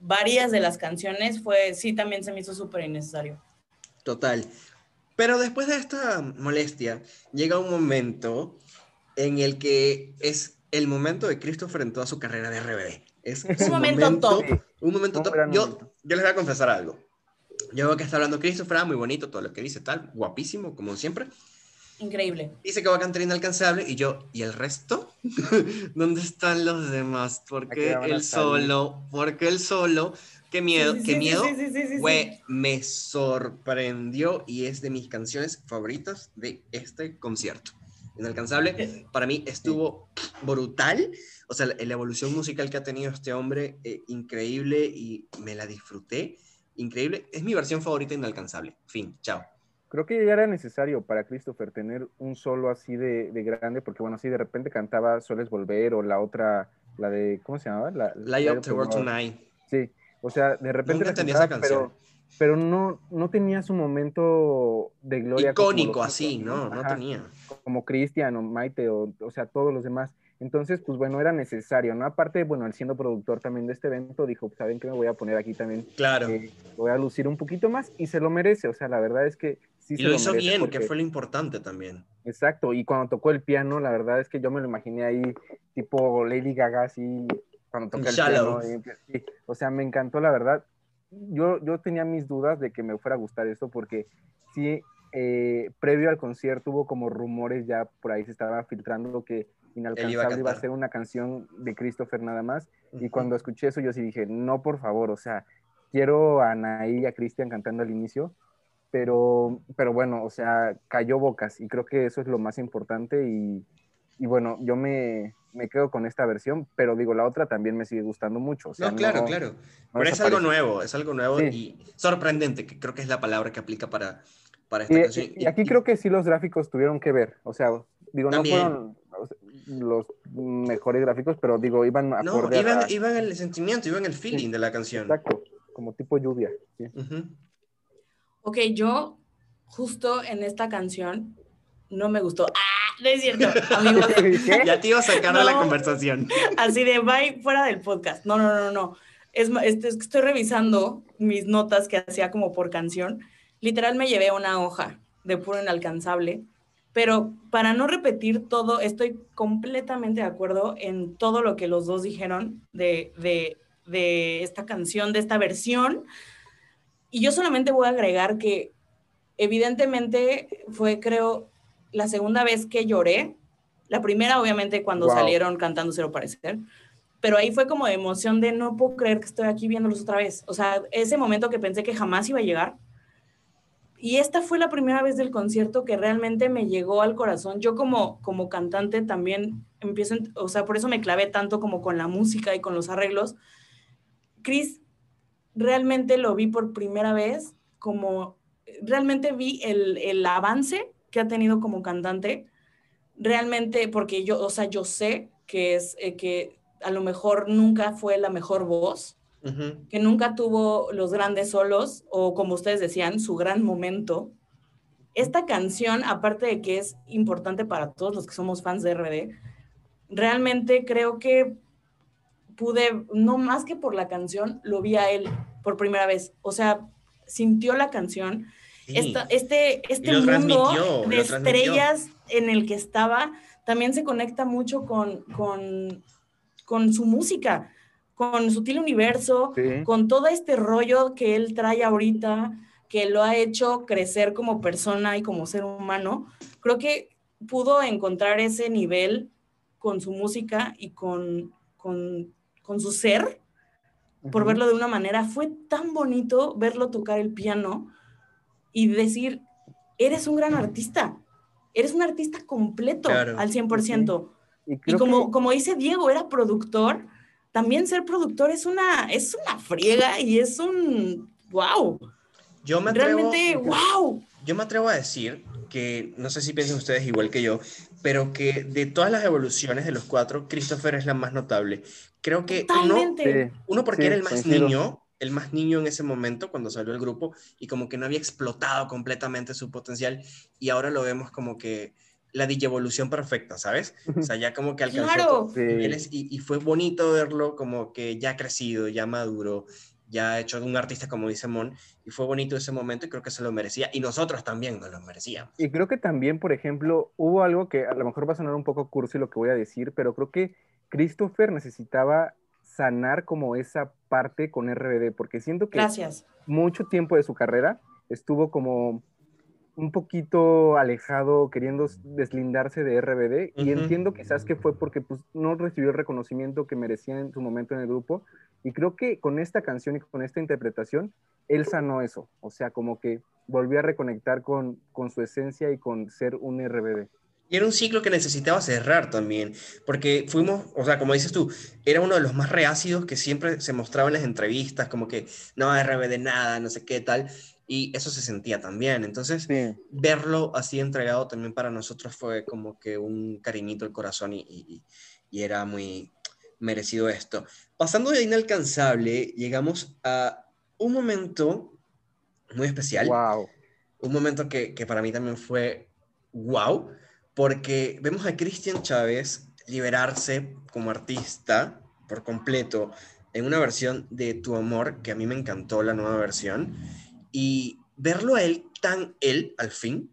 varias de las canciones fue, sí, también se me hizo súper innecesario. total. Pero después de esta molestia, llega un momento en el que es el momento de Christopher en toda su carrera de RBD. Es Un su momento top. Un momento Un top. Yo, momento. yo les voy a confesar algo. Yo veo que está hablando Christopher, ah, muy bonito todo lo que dice, tal, guapísimo, como siempre. Increíble. Dice que va a cantar inalcanzable y yo, ¿y el resto? ¿Dónde están los demás? ¿Por qué salir. solo? ¿Por qué el solo? Qué miedo, Sí, sí, qué sí, miedo. sí, sí, sí, sí, sí. Güey, me sorprendió y es de mis canciones favoritas de este concierto. Inalcanzable, para mí estuvo brutal. O sea, la, la evolución musical que ha tenido este hombre, eh, increíble y me la disfruté. Increíble. Es mi versión favorita Inalcanzable. Fin, chao. Creo que ya era necesario para Christopher tener un solo así de, de grande, porque bueno, si de repente cantaba Sueles Volver o la otra, la de, ¿cómo se llamaba? La, Light Up the World Tonight. Sí, o sea, de repente Nunca la entendí cantaba, esa canción. pero, pero no, no tenía su momento de gloria. Icónico así, no, no Ajá, tenía. Como Cristian o Maite o, o sea, todos los demás. Entonces, pues bueno, era necesario, ¿no? Aparte, bueno, él siendo productor también de este evento, dijo, pues, ¿saben qué? Me voy a poner aquí también, Claro. eh, voy a lucir un poquito más y se lo merece, o sea, la verdad es que sí y se lo lo hizo merece bien, porque- que fue lo importante también. Exacto, y cuando tocó el piano, la verdad es que yo me lo imaginé ahí, tipo Lady Gaga, así, cuando toca el piano. y- sí, o sea, me encantó, la verdad. Yo, yo tenía mis dudas de que me fuera a gustar esto, porque sí, eh, previo al concierto hubo como rumores ya por ahí se estaba filtrando que Inalcanzable iba a, ser una canción de Christopher nada más. Y cuando escuché eso, yo sí dije, no, por favor, o sea, quiero a Anaí y a Cristian cantando al inicio, pero, pero bueno, o sea, cayó bocas y creo que eso es lo más importante y, y bueno, yo me, me quedo con esta versión, pero digo, la otra también me sigue gustando mucho. o sea, no, claro, no- claro. no Pero es algo nuevo, es algo nuevo Sí. y sorprendente, que creo que es la palabra que aplica para, para esta Y, canción. y aquí creo que sí los gráficos tuvieron que ver, o sea, digo, También. no fueron los mejores gráficos, pero digo, iban a No, iban, iban el sentimiento, iban el feeling de la canción. Exacto, como tipo lluvia. sí. Ujú. Ok, yo justo en esta canción no me gustó. ¡Ah! No es cierto, amigos. Ya te iba a sacar de la No. conversación. Así de bye fuera del podcast. No, no, no, no. Es, este, es que estoy revisando mis notas que hacía como por canción. Literal me llevé una hoja de puro inalcanzable. Pero para no repetir todo, estoy completamente de acuerdo en todo lo que los dos dijeron de, de, de esta canción, de esta versión. Y yo solamente voy a agregar que evidentemente fue, creo, la segunda vez que lloré. La primera, obviamente, cuando Wow. salieron cantando Cero Parecer. Pero ahí fue como de emoción de no puedo creer que estoy aquí viéndolos otra vez. O sea, ese momento que pensé que jamás iba a llegar, y esta fue la primera vez del concierto que realmente me llegó al corazón. Yo como, como cantante también empiezo, o sea, por eso me clavé tanto como con la música y con los arreglos. Chris, realmente lo vi por primera vez como, realmente vi el, el avance que ha tenido como cantante. Realmente, porque yo, o sea, yo sé que es, eh, que a lo mejor nunca fue la mejor voz, que nunca tuvo los grandes solos o como ustedes decían, su gran momento. Esta canción, aparte de que es importante para todos los que somos fans de RBD, realmente creo que pude, no más que por la canción, lo vi a él por primera vez. O sea, sintió la canción. Sí. Este este mundo de estrellas en el que estaba también se conecta mucho con, con, con su música, con Sutil Universo, Sí. con todo este rollo que él trae ahorita, que lo ha hecho crecer como persona y como ser humano, creo que pudo encontrar ese nivel con su música y con, con, con su ser, por verlo de una manera. Fue tan bonito verlo tocar el piano y decir, eres un gran artista, eres un artista completo Claro. al 100%. Y Y como, que- como dice Diego, era productor, también ser productor es una, es una friega y es un wow. Yo me atrevo, Realmente, wow. yo me atrevo a decir que, no sé si piensan ustedes igual que yo, pero que de todas las evoluciones de los cuatro, Christopher es la más notable. Creo que uno, Totalmente. Sí. uno porque Sí, era el más niño, el más niño en ese momento cuando salió el grupo y como que no había explotado completamente su potencial y ahora lo vemos como que la evolución perfecta, ¿sabes? O sea, ya como que alcanzó Claro. Sí. niveles y, y fue bonito verlo como que ya crecido, ya maduro, ya hecho de un artista como dice Mon y fue bonito ese momento y creo que se lo merecía y nosotros también nos lo merecíamos. Y creo que también, por ejemplo, hubo algo que a lo mejor va a sonar un poco cursi lo que voy a decir, pero creo que Christopher necesitaba sanar como esa parte con RBD, porque siento que Gracias. mucho tiempo de su carrera estuvo como un poquito alejado, queriendo deslindarse de RBD, y Ujú. entiendo quizás que fue porque pues, no recibió el reconocimiento que merecía en su momento en el grupo, y creo que con esta canción y con esta interpretación, él sanó eso, o sea, como que volvió a reconectar con, con su esencia y con ser un RBD. Y era un ciclo que necesitaba cerrar también, porque fuimos, o sea, como dices tú, era uno de los más reácidos que siempre se mostraba en las entrevistas, como que no RBD nada, no sé qué tal, y eso se sentía también. Entonces, Sí, verlo así entregado también para nosotros fue como que un cariñito al corazón y, y- y era muy merecido esto. Pasando de inalcanzable, llegamos a un momento muy especial wow. un momento que, que para mí también fue wow, porque vemos a Cristian Chávez liberarse como artista por completo en una versión de Tu Amor, que a mí me encantó la nueva versión, y verlo a él tan él al fin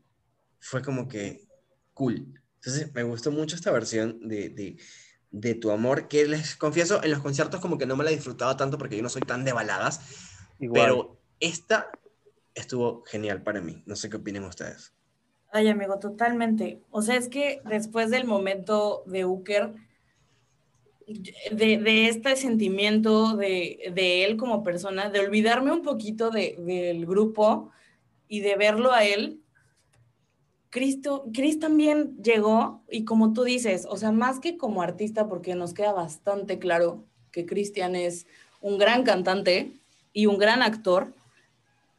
fue como que cool. Entonces me gustó mucho esta versión de, de, de Tu Amor, que les confieso, en los conciertos como que no me la disfrutaba tanto porque yo no soy tan de baladas, Igual. pero esta estuvo genial para mí. No sé qué opinen ustedes. Ay, amigo, totalmente. O sea, es que después del momento de Uker, de, este sentimiento de, de él como persona, de olvidarme un poquito de- del grupo y de verlo a él, Cristo, Chris también llegó y como tú dices, o sea, más que como artista, porque nos queda bastante claro que Cristian es un gran cantante y un gran actor,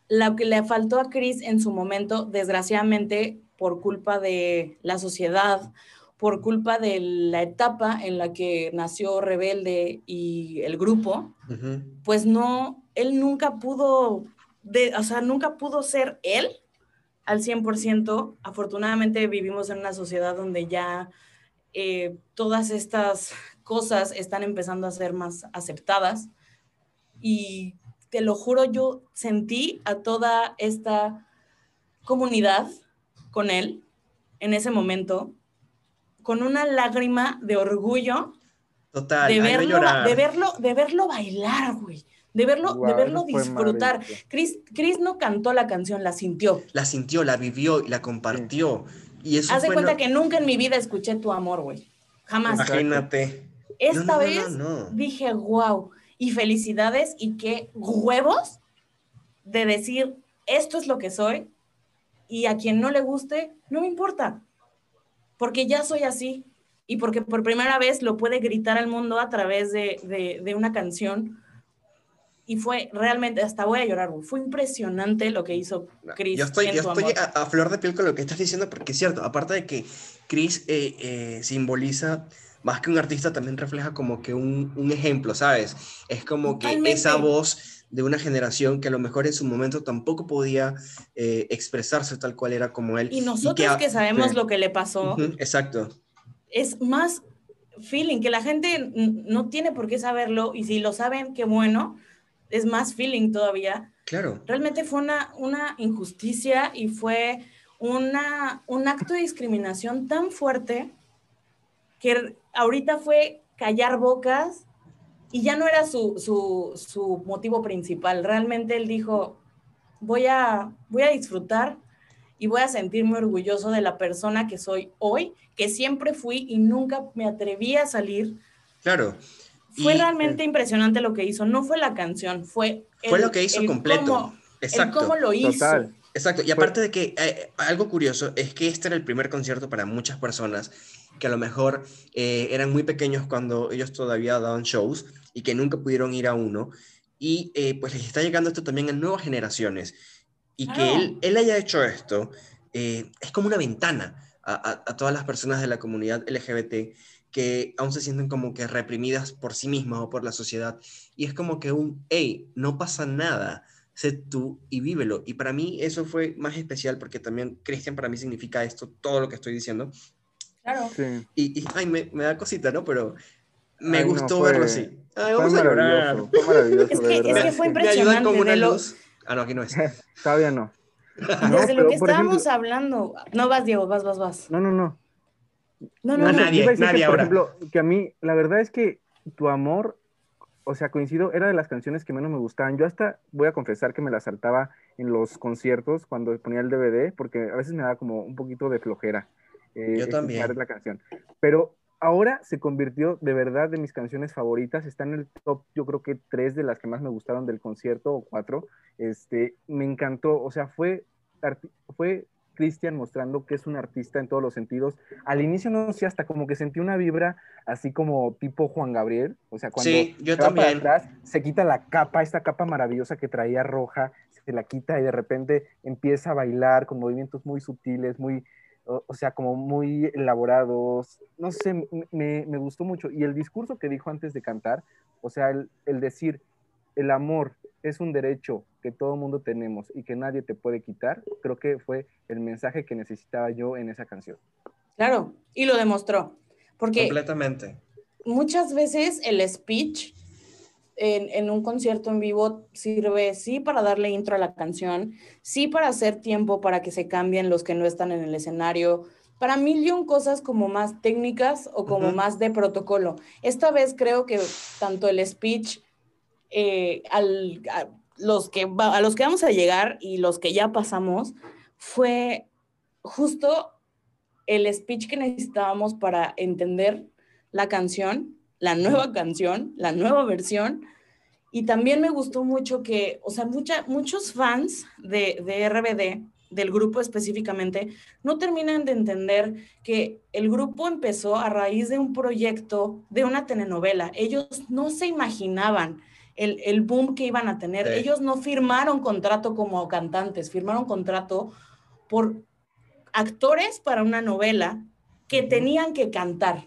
lo que le faltó a Chris en su momento, desgraciadamente, por culpa de la sociedad, por culpa de la etapa en la que nació Rebelde y el grupo, pues no, él nunca pudo, de, o sea, nunca pudo ser él al 100%. Afortunadamente vivimos en una sociedad donde ya eh, todas estas cosas están empezando a ser más aceptadas y te lo juro, yo sentí a toda esta comunidad con él en ese momento con una lágrima de orgullo Total. de no verlo, de verlo, de verlo bailar, güey. De verlo, de verlo disfrutar. Chris, Chris no cantó la canción, la sintió. La sintió, la vivió y la compartió. Y eso Haz de fue cuenta lo- que nunca en mi vida escuché tu amor, güey. Jamás. Imagínate. Esta No, no, no, vez no, no. dije, wow, y felicidades y qué huevos de decir, esto es lo que soy, y a quien no le guste, no me importa, porque ya soy así y porque por primera vez lo puede gritar al mundo a través de, de, una canción. Y fue realmente, hasta voy a llorar, fue impresionante lo que hizo Chris. Yo estoy, yo estoy a, flor de piel con lo que estás diciendo, porque es cierto, aparte de que Chris eh, eh, simboliza más que un artista, también refleja como que un, un ejemplo, ¿sabes? Es como que esa voz de una generación que a lo mejor en su momento tampoco podía eh, expresarse tal cual era como él. Y nosotros que, sabemos lo que le pasó. exacto es más feeling, que la gente no tiene por qué saberlo y si lo saben, qué bueno, es más feeling todavía. Claro. Realmente fue una, una injusticia y fue una, un acto de discriminación tan fuerte que ahorita fue callar bocas y ya no era su, su, su motivo principal. Realmente él dijo, voy a, voy a disfrutar y voy a sentirme orgulloso de la persona que soy hoy, que siempre fui y nunca me atreví a salir. Claro. Fue realmente eh, impresionante lo que hizo, no fue la canción, fue... fue lo que hizo completo. Exacto. cómo lo hizo. Exacto, y aparte de que eh, algo curioso es que este era el primer concierto para muchas personas que a lo mejor eh, eran muy pequeños cuando ellos todavía daban shows y que nunca pudieron ir a uno. Y pues les está llegando esto también a nuevas generaciones. Y que él, él, haya hecho esto eh, es como una ventana a, a, todas las personas de la comunidad LGBT que aún se sienten como que reprimidas por sí mismas o por la sociedad. Y es como que un, hey, no pasa nada, sé tú y vívelo. Y para mí eso fue más especial porque también Cristian para mí significa esto, todo lo que estoy diciendo. Claro. Y, y ay, me, me, da cosita, ¿no? Pero me gustó verlo así. Ay, vamos a llorar. Fue maravilloso, es, que, es que fue impresionante. ¿Me ayudan con luz? Ah, no, aquí no es. Todavía no. Desde lo que estábamos hablando. No vas, Diego, vas, vas, vas. No, no, no. No, no, no. Nadie, nadie que, ahora. Por ejemplo, que a mí, la verdad es que tu amor, o sea, coincido, era de las canciones que menos me gustaban. Yo hasta voy a confesar que me la saltaba en los conciertos cuando ponía el DVD, porque a veces me daba como un poquito de flojera. Eh, Yo también. la canción. Pero ahora se convirtió de verdad de mis canciones favoritas. Está en el top, yo creo que tres de las que más me gustaron del concierto o cuatro. Este, me encantó, o sea, fue, fue Cristian mostrando que es un artista en todos los sentidos. Al inicio no sé, hasta como que sentí una vibra así como tipo Juan Gabriel, o sea, cuando sí, yo también. atrás, se quita la capa, esta capa maravillosa que traía roja, se la quita y de repente empieza a bailar con movimientos muy sutiles, muy, o, sea, como muy elaborados, no sé, me, me, gustó mucho. Y el discurso que dijo antes de cantar, o sea, el, el decir, el amor es un derecho que todo mundo tenemos y que nadie te puede quitar, creo que fue el mensaje que necesitaba yo en esa canción. Claro, y lo demostró. Porque Completamente. Muchas veces el speech en, en, un concierto en vivo sirve sí para darle intro a la canción, sí para hacer tiempo para que se cambien los que no están en el escenario, para y un cosas como más técnicas o como más de protocolo. Esta vez creo que tanto el speech eh, al, a, los que a los que vamos a llegar y los que ya pasamos fue justo el speech que necesitábamos para entender la canción, la nueva canción, la nueva versión. Y también me gustó mucho que, o sea, mucha, muchos fans de, de RBD, del grupo específicamente, no terminan de entender que el grupo empezó a raíz de un proyecto, de una telenovela. Ellos no se imaginaban el, el boom que iban a tener. Ellos no firmaron contrato como cantantes, firmaron contrato por actores para una novela que tenían que cantar.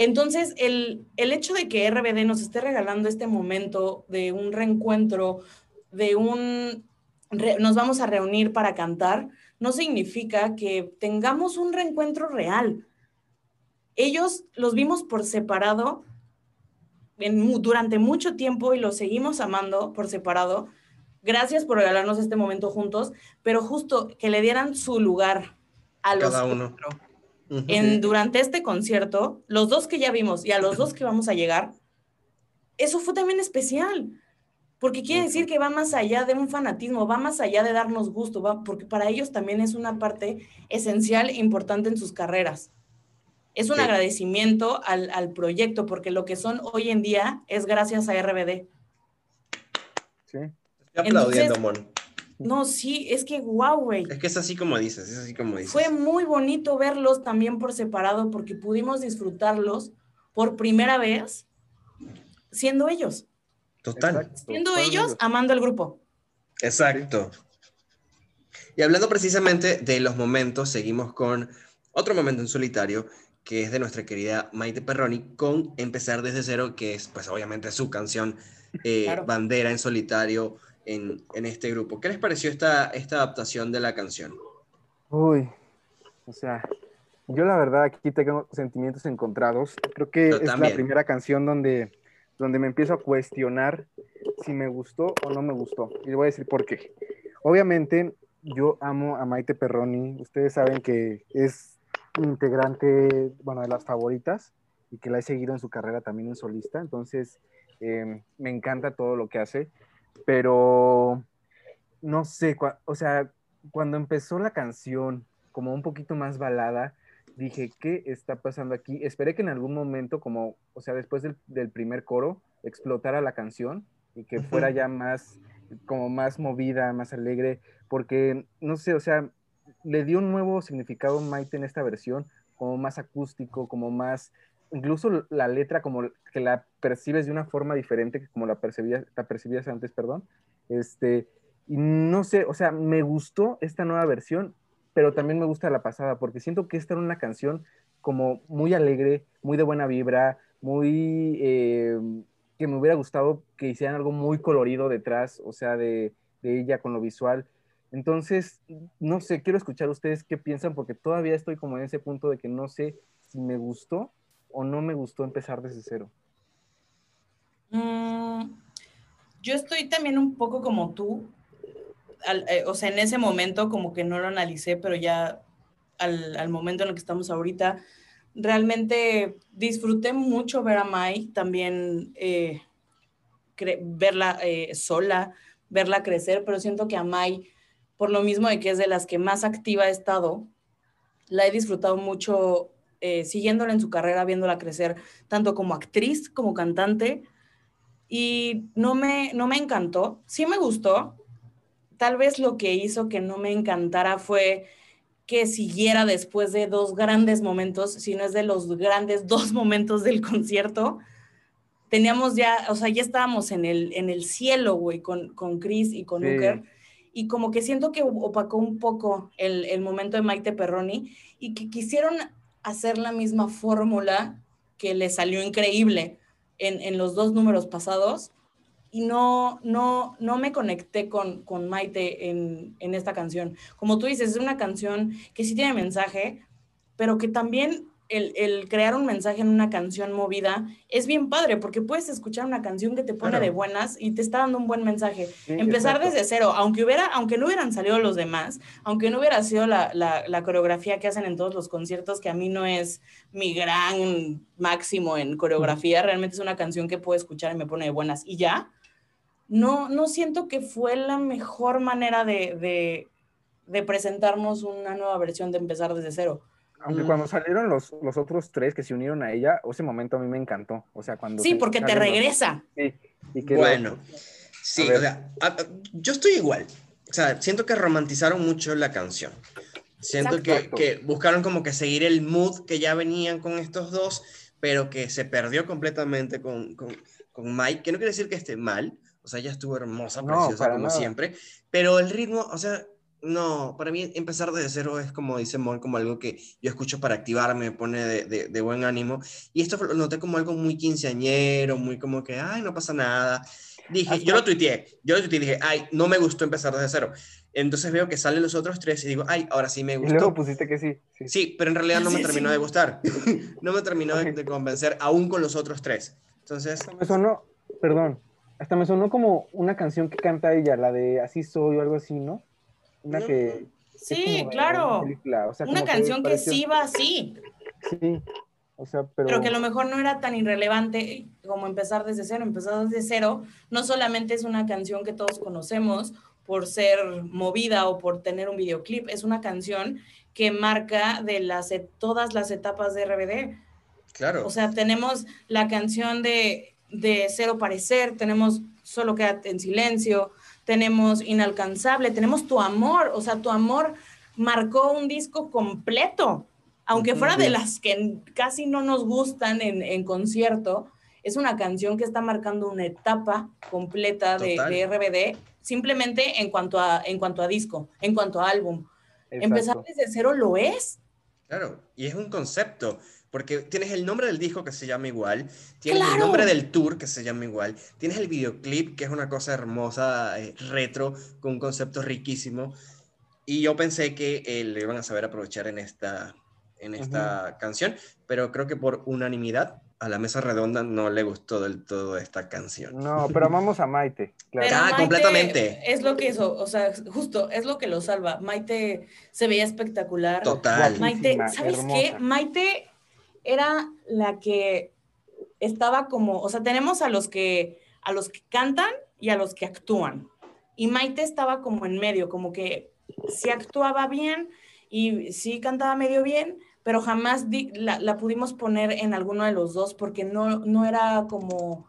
Entonces, el, el, hecho de que RBD nos esté regalando este momento de un reencuentro, de un, nos vamos a reunir para cantar, no significa que tengamos un reencuentro real. Ellos los vimos por separado durante mucho tiempo y lo seguimos amando por separado. Gracias por regalarnos este momento juntos, pero justo que le dieran su lugar a los Cada uno. En, durante este concierto, los dos que ya vimos y a los dos que vamos a llegar, eso fue también especial, porque quiere decir que va más allá de un fanatismo, va más allá de darnos gusto, va, porque para ellos también es una parte esencial e importante en sus carreras. Es un agradecimiento al, al, proyecto, porque lo que son hoy en día es gracias a RBD. Sí. Estoy aplaudiendo, Mon. No, sí, es que wow, güey. Es que es así como dices, es así como dices. Fue muy bonito verlos también por separado porque pudimos disfrutarlos por primera vez siendo ellos. Total. Exacto, Siendo ellos, amando al grupo. Exacto. Y hablando precisamente de los momentos, seguimos con otro momento en solitario, que es de nuestra querida Maite Perroni, con Empezar desde cero, que es pues obviamente su canción eh, Claro. bandera en solitario en, en este grupo. ¿Qué les pareció esta, esta adaptación de la canción? Uy, o sea, yo la verdad aquí tengo sentimientos encontrados. Creo que Yo es también. la primera canción donde, donde me empiezo a cuestionar si me gustó o no me gustó. Y le voy a decir por qué. Obviamente, yo amo a Maite Perroni. Ustedes saben que es integrante, bueno, de las favoritas y que la he seguido en su carrera también en solista. Entonces, eh, me encanta todo lo que hace, pero no sé, o sea, cuando empezó la canción como un poquito más balada, dije, ¿qué está pasando aquí? Esperé que en algún momento, como, o sea, después del, del primer coro, explotara la canción y que fuera ya más, como más movida, más alegre, porque, no sé, o sea, le dio un nuevo significado a Maite en esta versión, como más acústico, como más, incluso la letra como que la percibes de una forma diferente que como la percibías, la percibías antes, perdón. Este, y no sé, o sea, me gustó esta nueva versión, pero también me gusta la pasada, porque siento que esta era una canción como muy alegre, muy de buena vibra, muy... eh, que me hubiera gustado que hicieran algo muy colorido detrás, o sea, de, de ella con lo visual. Entonces, no sé, quiero escuchar ustedes qué piensan, porque todavía estoy como en ese punto de que no sé si me gustó o no me gustó empezar desde cero. Mm, yo estoy también un poco como tú. eh, o sea, en ese momento como que no lo analicé, pero ya al, al momento en el que estamos ahorita, realmente disfruté mucho ver a Mai, también eh, verla eh, sola, verla crecer, pero siento que a Mai, por lo mismo de que es de las que más activa he estado, la he disfrutado mucho eh, siguiéndola en su carrera, viéndola crecer, tanto como actriz como cantante y no me, no me encantó. Sí me gustó. Tal vez lo que hizo que no me encantara fue que siguiera después de dos grandes momentos, si no es de los grandes dos momentos del concierto. Teníamos ya, o sea, ya estábamos en el, en el cielo, güey, con, con Chris y con Sí. Uker. Y como que siento que opacó un poco el, el momento de Maite Perroni y que quisieron hacer la misma fórmula que le salió increíble en, en los dos números pasados y no, no, no me conecté con, con Maite en, en esta canción. Como tú dices, es una canción que sí tiene mensaje, pero que también el, el crear un mensaje en una canción movida es bien padre, porque puedes escuchar una canción que te pone Claro. de buenas y te está dando un buen mensaje. Sí, Empezar exacto. desde cero, aunque, hubiera, aunque no hubieran salido los demás, aunque no hubiera sido la, la, la coreografía que hacen en todos los conciertos, que a mí no es mi gran máximo en coreografía, realmente es una canción que puedo escuchar y me pone de buenas y ya. No, no siento que fue la mejor manera de, de, de presentarnos una nueva versión de empezar desde cero. Aunque Mm. cuando salieron los, los otros tres que se unieron a ella, ese momento a mí me encantó. O sea, cuando... Sí, se porque te salen los- regresa. Sí, y que Bueno, los- sí, o sea, a- a- yo estoy igual. O sea, siento que romantizaron mucho la canción. Siento que, que buscaron como que seguir el mood que ya venían con estos dos, pero que se perdió completamente con, con, con Mike, que no quiere decir que esté mal, o sea, ella estuvo hermosa, No, preciosa para como nada. siempre, pero el ritmo, o sea, no, para mí empezar desde cero es como dice Mon, como algo que yo escucho para activarme, me pone de, de, de buen ánimo, y esto lo noté como algo muy quinceañero, muy como que, ay, no pasa nada. Dije, Hasta- yo lo tuiteé, yo lo tuiteé y dije, ay, no me gustó empezar desde cero. Entonces veo que salen los otros tres y digo, ay, ahora sí me Y gustó. luego pusiste que sí. sí. Sí, pero en realidad no me terminó sí. de gustar. no me terminó de convencer aún con los otros tres. Entonces, Hasta me sonó, perdón, hasta me sonó como una canción que canta ella, la de Así soy o algo así, ¿no? Una que... Sí, una claro. película, o sea, Una canción que pareció- sí va así. Sí, o sea, pero... pero que a lo mejor no era tan irrelevante como empezar desde cero. Empezar desde cero no solamente es una canción que todos conocemos por ser movida o por tener un videoclip, es una canción que marca de las, e- todas las etapas de RBD. claro. O sea, tenemos la canción de, de Cero Parecer, tenemos Solo quédate en silencio, tenemos Inalcanzable, tenemos Tu Amor, o sea, Tu Amor marcó un disco completo, aunque fuera de las que casi no nos gustan en, en concierto, es una canción que está marcando una etapa completa de, RBD, simplemente en cuanto a, en cuanto a disco, en cuanto a álbum. Empezar desde cero lo es. Claro, y es un concepto, porque tienes el nombre del disco que se llama igual, tienes el ¡Claro! nombre del tour que se llama igual, tienes el videoclip que es una cosa hermosa, eh, retro, con un concepto riquísimo, y yo pensé que eh, lo iban a saber aprovechar en esta, en esta canción, pero creo que por unanimidad a la mesa redonda no le gustó del todo esta canción. No, pero amamos a Maite. Claro. Pero Ah, Maite completamente. Es lo que hizo, o sea, justo es lo que lo salva. Maite se veía espectacular. Total. Maite, ¿sabes hermosa. qué? Maite era la que estaba como, o sea, tenemos a los que a los que cantan y a los que actúan. Y Maite estaba como en medio, como que sí actuaba bien y sí cantaba medio bien, pero jamás di- la, pudimos poner en alguno de los dos porque no, no era como,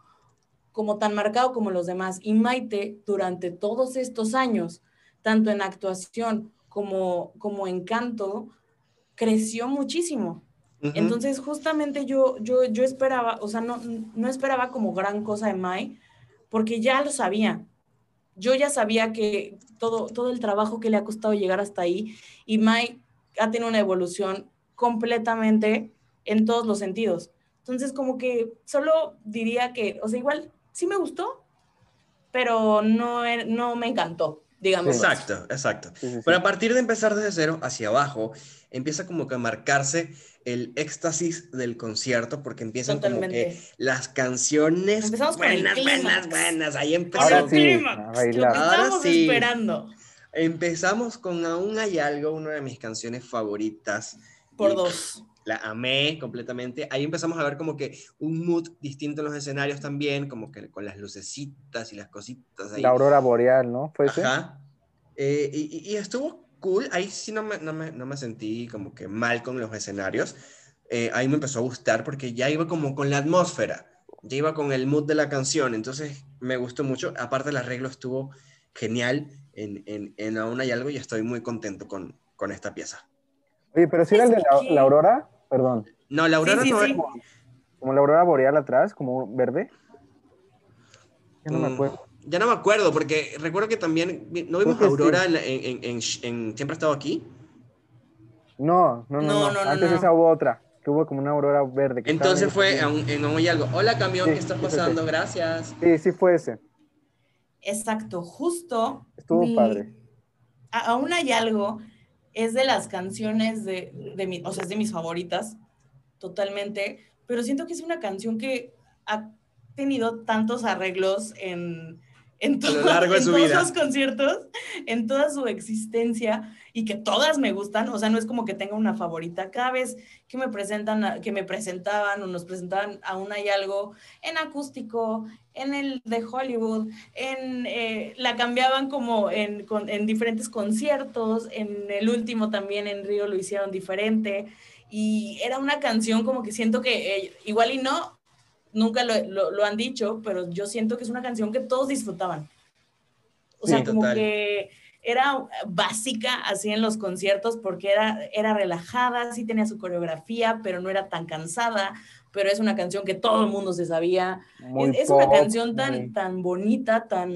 como tan marcado como los demás. Y Maite, durante todos estos años, tanto en actuación como, como en canto, creció muchísimo. Entonces, justamente yo, yo, yo esperaba, o sea, no, no esperaba como gran cosa de Mai, porque ya lo sabía. Yo ya sabía que todo, todo el trabajo que le ha costado llegar hasta ahí, y Mai ha tenido una evolución completamente en todos los sentidos. Entonces, como que solo diría que, o sea, igual sí me gustó, pero no, no me encantó, digamos. Exacto, exacto. Sí, sí, sí. Pero a partir de empezar desde cero hacia abajo, empieza como que a marcarse el éxtasis del concierto, porque empiezan como que las canciones Empezamos con el buenas, buenas, buenas. Ahí empezó. Ahora sí, clímax, a Lo que Ahora estábamos sí. esperando. Empezamos con Aún hay algo, una de mis canciones favoritas. Por Y dos. La amé completamente. Ahí empezamos a ver como que un mood distinto en los escenarios también, como que con las lucecitas y las cositas ahí. La aurora boreal, ¿no? ¿Fue ese? Ajá. Eh, y, y- y estuvo cool. Ahí sí no me, no, me, no me sentí como que mal con los escenarios. Eh, ahí me empezó a gustar porque ya iba como con la atmósfera. Ya iba con el mood de la canción. Entonces me gustó mucho. Aparte el arreglo estuvo genial en, en, en Aún hay algo y estoy muy contento con, con esta pieza. Oye, pero si era el de la, Sí. la aurora, perdón, No, la Aurora sí, no sí. como la aurora boreal atrás, como verde. Ya no me Mm, acuerdo. Ya no me acuerdo porque recuerdo que también no vimos. Aurora en, en- en- Siempre ha estado aquí. No, no, no, No, no. no, no, Antes no. esa hubo otra, que hubo como una aurora verde. que Entonces fue en, hay algo. Hola camión, Sí, ¿qué está pasando? Gracias. Sí, sí fue ese. Exacto, justo. Estuvo mi- padre. a- aún hay algo, es de las canciones de, de mi, o sea, es de mis favoritas, totalmente, pero siento que es una canción que ha tenido tantos arreglos en, en, A lo todo- largo de en su todos vida. los conciertos, en toda su existencia, y que todas me gustan, o sea, no es como que tenga una favorita, cada vez que me presentan, que me presentaban o nos presentaban, aún hay algo en acústico, en el de Hollywood, en, eh, la cambiaban como en, con- en diferentes conciertos, en el último también en Río lo hicieron diferente, y era una canción como que siento que eh, igual y no, nunca lo, lo- lo han dicho, pero yo siento que es una canción que todos disfrutaban. O sea, como total. que era básica así en los conciertos porque era, era relajada, sí tenía su coreografía, pero no era tan cansada, pero es una canción que todo el mundo se sabía. Muy es es una canción tan, muy- tan bonita, tan,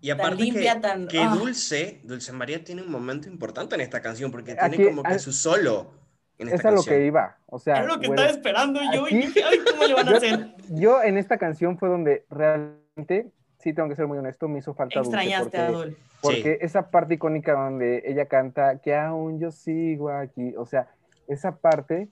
Y tan aparte limpia, que, tan... que ah, Dulce, Dulce María tiene un momento importante en esta canción porque Aquí- tiene como que ah, su solo en esta Es a lo canción. que iba. O sea, era lo que güey, estaba esperando yo y aquí- dije, ay, ¿cómo le van a Yo- hacer? yo en esta canción fue donde realmente, sí tengo que ser muy honesto, me hizo falta Dulce, Extrañaste a porque- Adol. Porque esa parte icónica donde ella canta que aún yo sigo aquí, o sea, esa parte,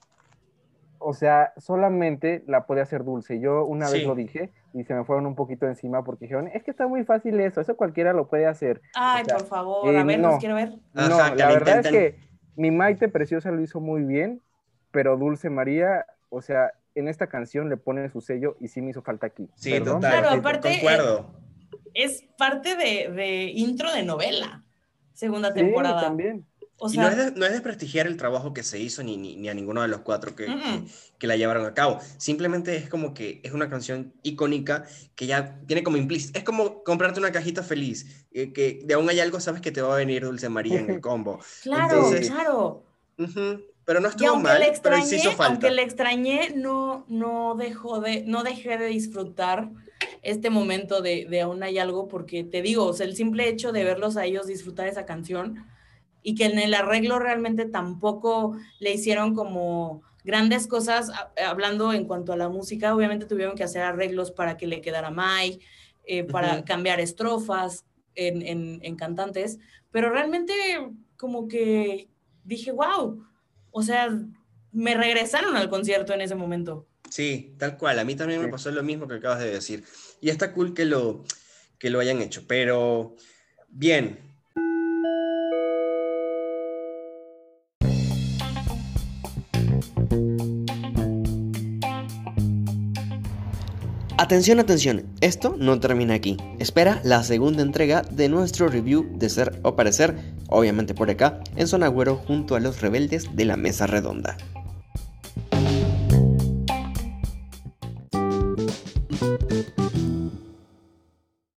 o sea, solamente la puede hacer Dulce. Yo una Sí. vez lo dije y se me fueron un poquito encima porque dijeron, es que está muy fácil eso, eso cualquiera lo puede hacer. Ay, O sea, por favor, eh, a ver, no. los quiero ver. No, la verdad intenten. es que mi Maite Preciosa lo hizo muy bien, pero Dulce María, o sea, en esta canción le pone su sello y sí me hizo falta aquí. Sí, Perdón, total. Claro, sí, aparte, Concuerdo. Es parte de, de intro de novela, segunda sí, temporada. también. O y no es, de- no es desprestigiar el trabajo que se hizo ni, ni, ni a ninguno de los cuatro que, que, que la llevaron a cabo. Simplemente es como que es una canción icónica que ya tiene como implícito. Es como comprarte una cajita feliz, eh, que de aún hay algo, sabes que te va a venir Dulce María en el combo. claro, entonces- claro. Pero no estuvo mal, le pero sí extrañé, hizo falta. aunque le extrañé, no, no dejó de, no dejé de disfrutar este momento de, de aún hay algo, porque te digo, o sea, el simple hecho de verlos a ellos disfrutar esa canción y que en el arreglo realmente tampoco le hicieron como grandes cosas, a- hablando en cuanto a la música, obviamente tuvieron que hacer arreglos para que le quedara Mai, eh, para Ujú. cambiar estrofas en, en- en cantantes, pero realmente como que dije, wow, o sea, me regresaron al concierto en ese momento. Sí, tal cual. A mí también me pasó lo mismo que acabas de decir. Y está cool que lo, que lo hayan hecho. Pero, bien. Atención, atención, esto no termina aquí. Espera la segunda entrega de nuestro review de Ser o Parecer, obviamente por acá, en Zona Agüero junto a los rebeldes de la Mesa Redonda.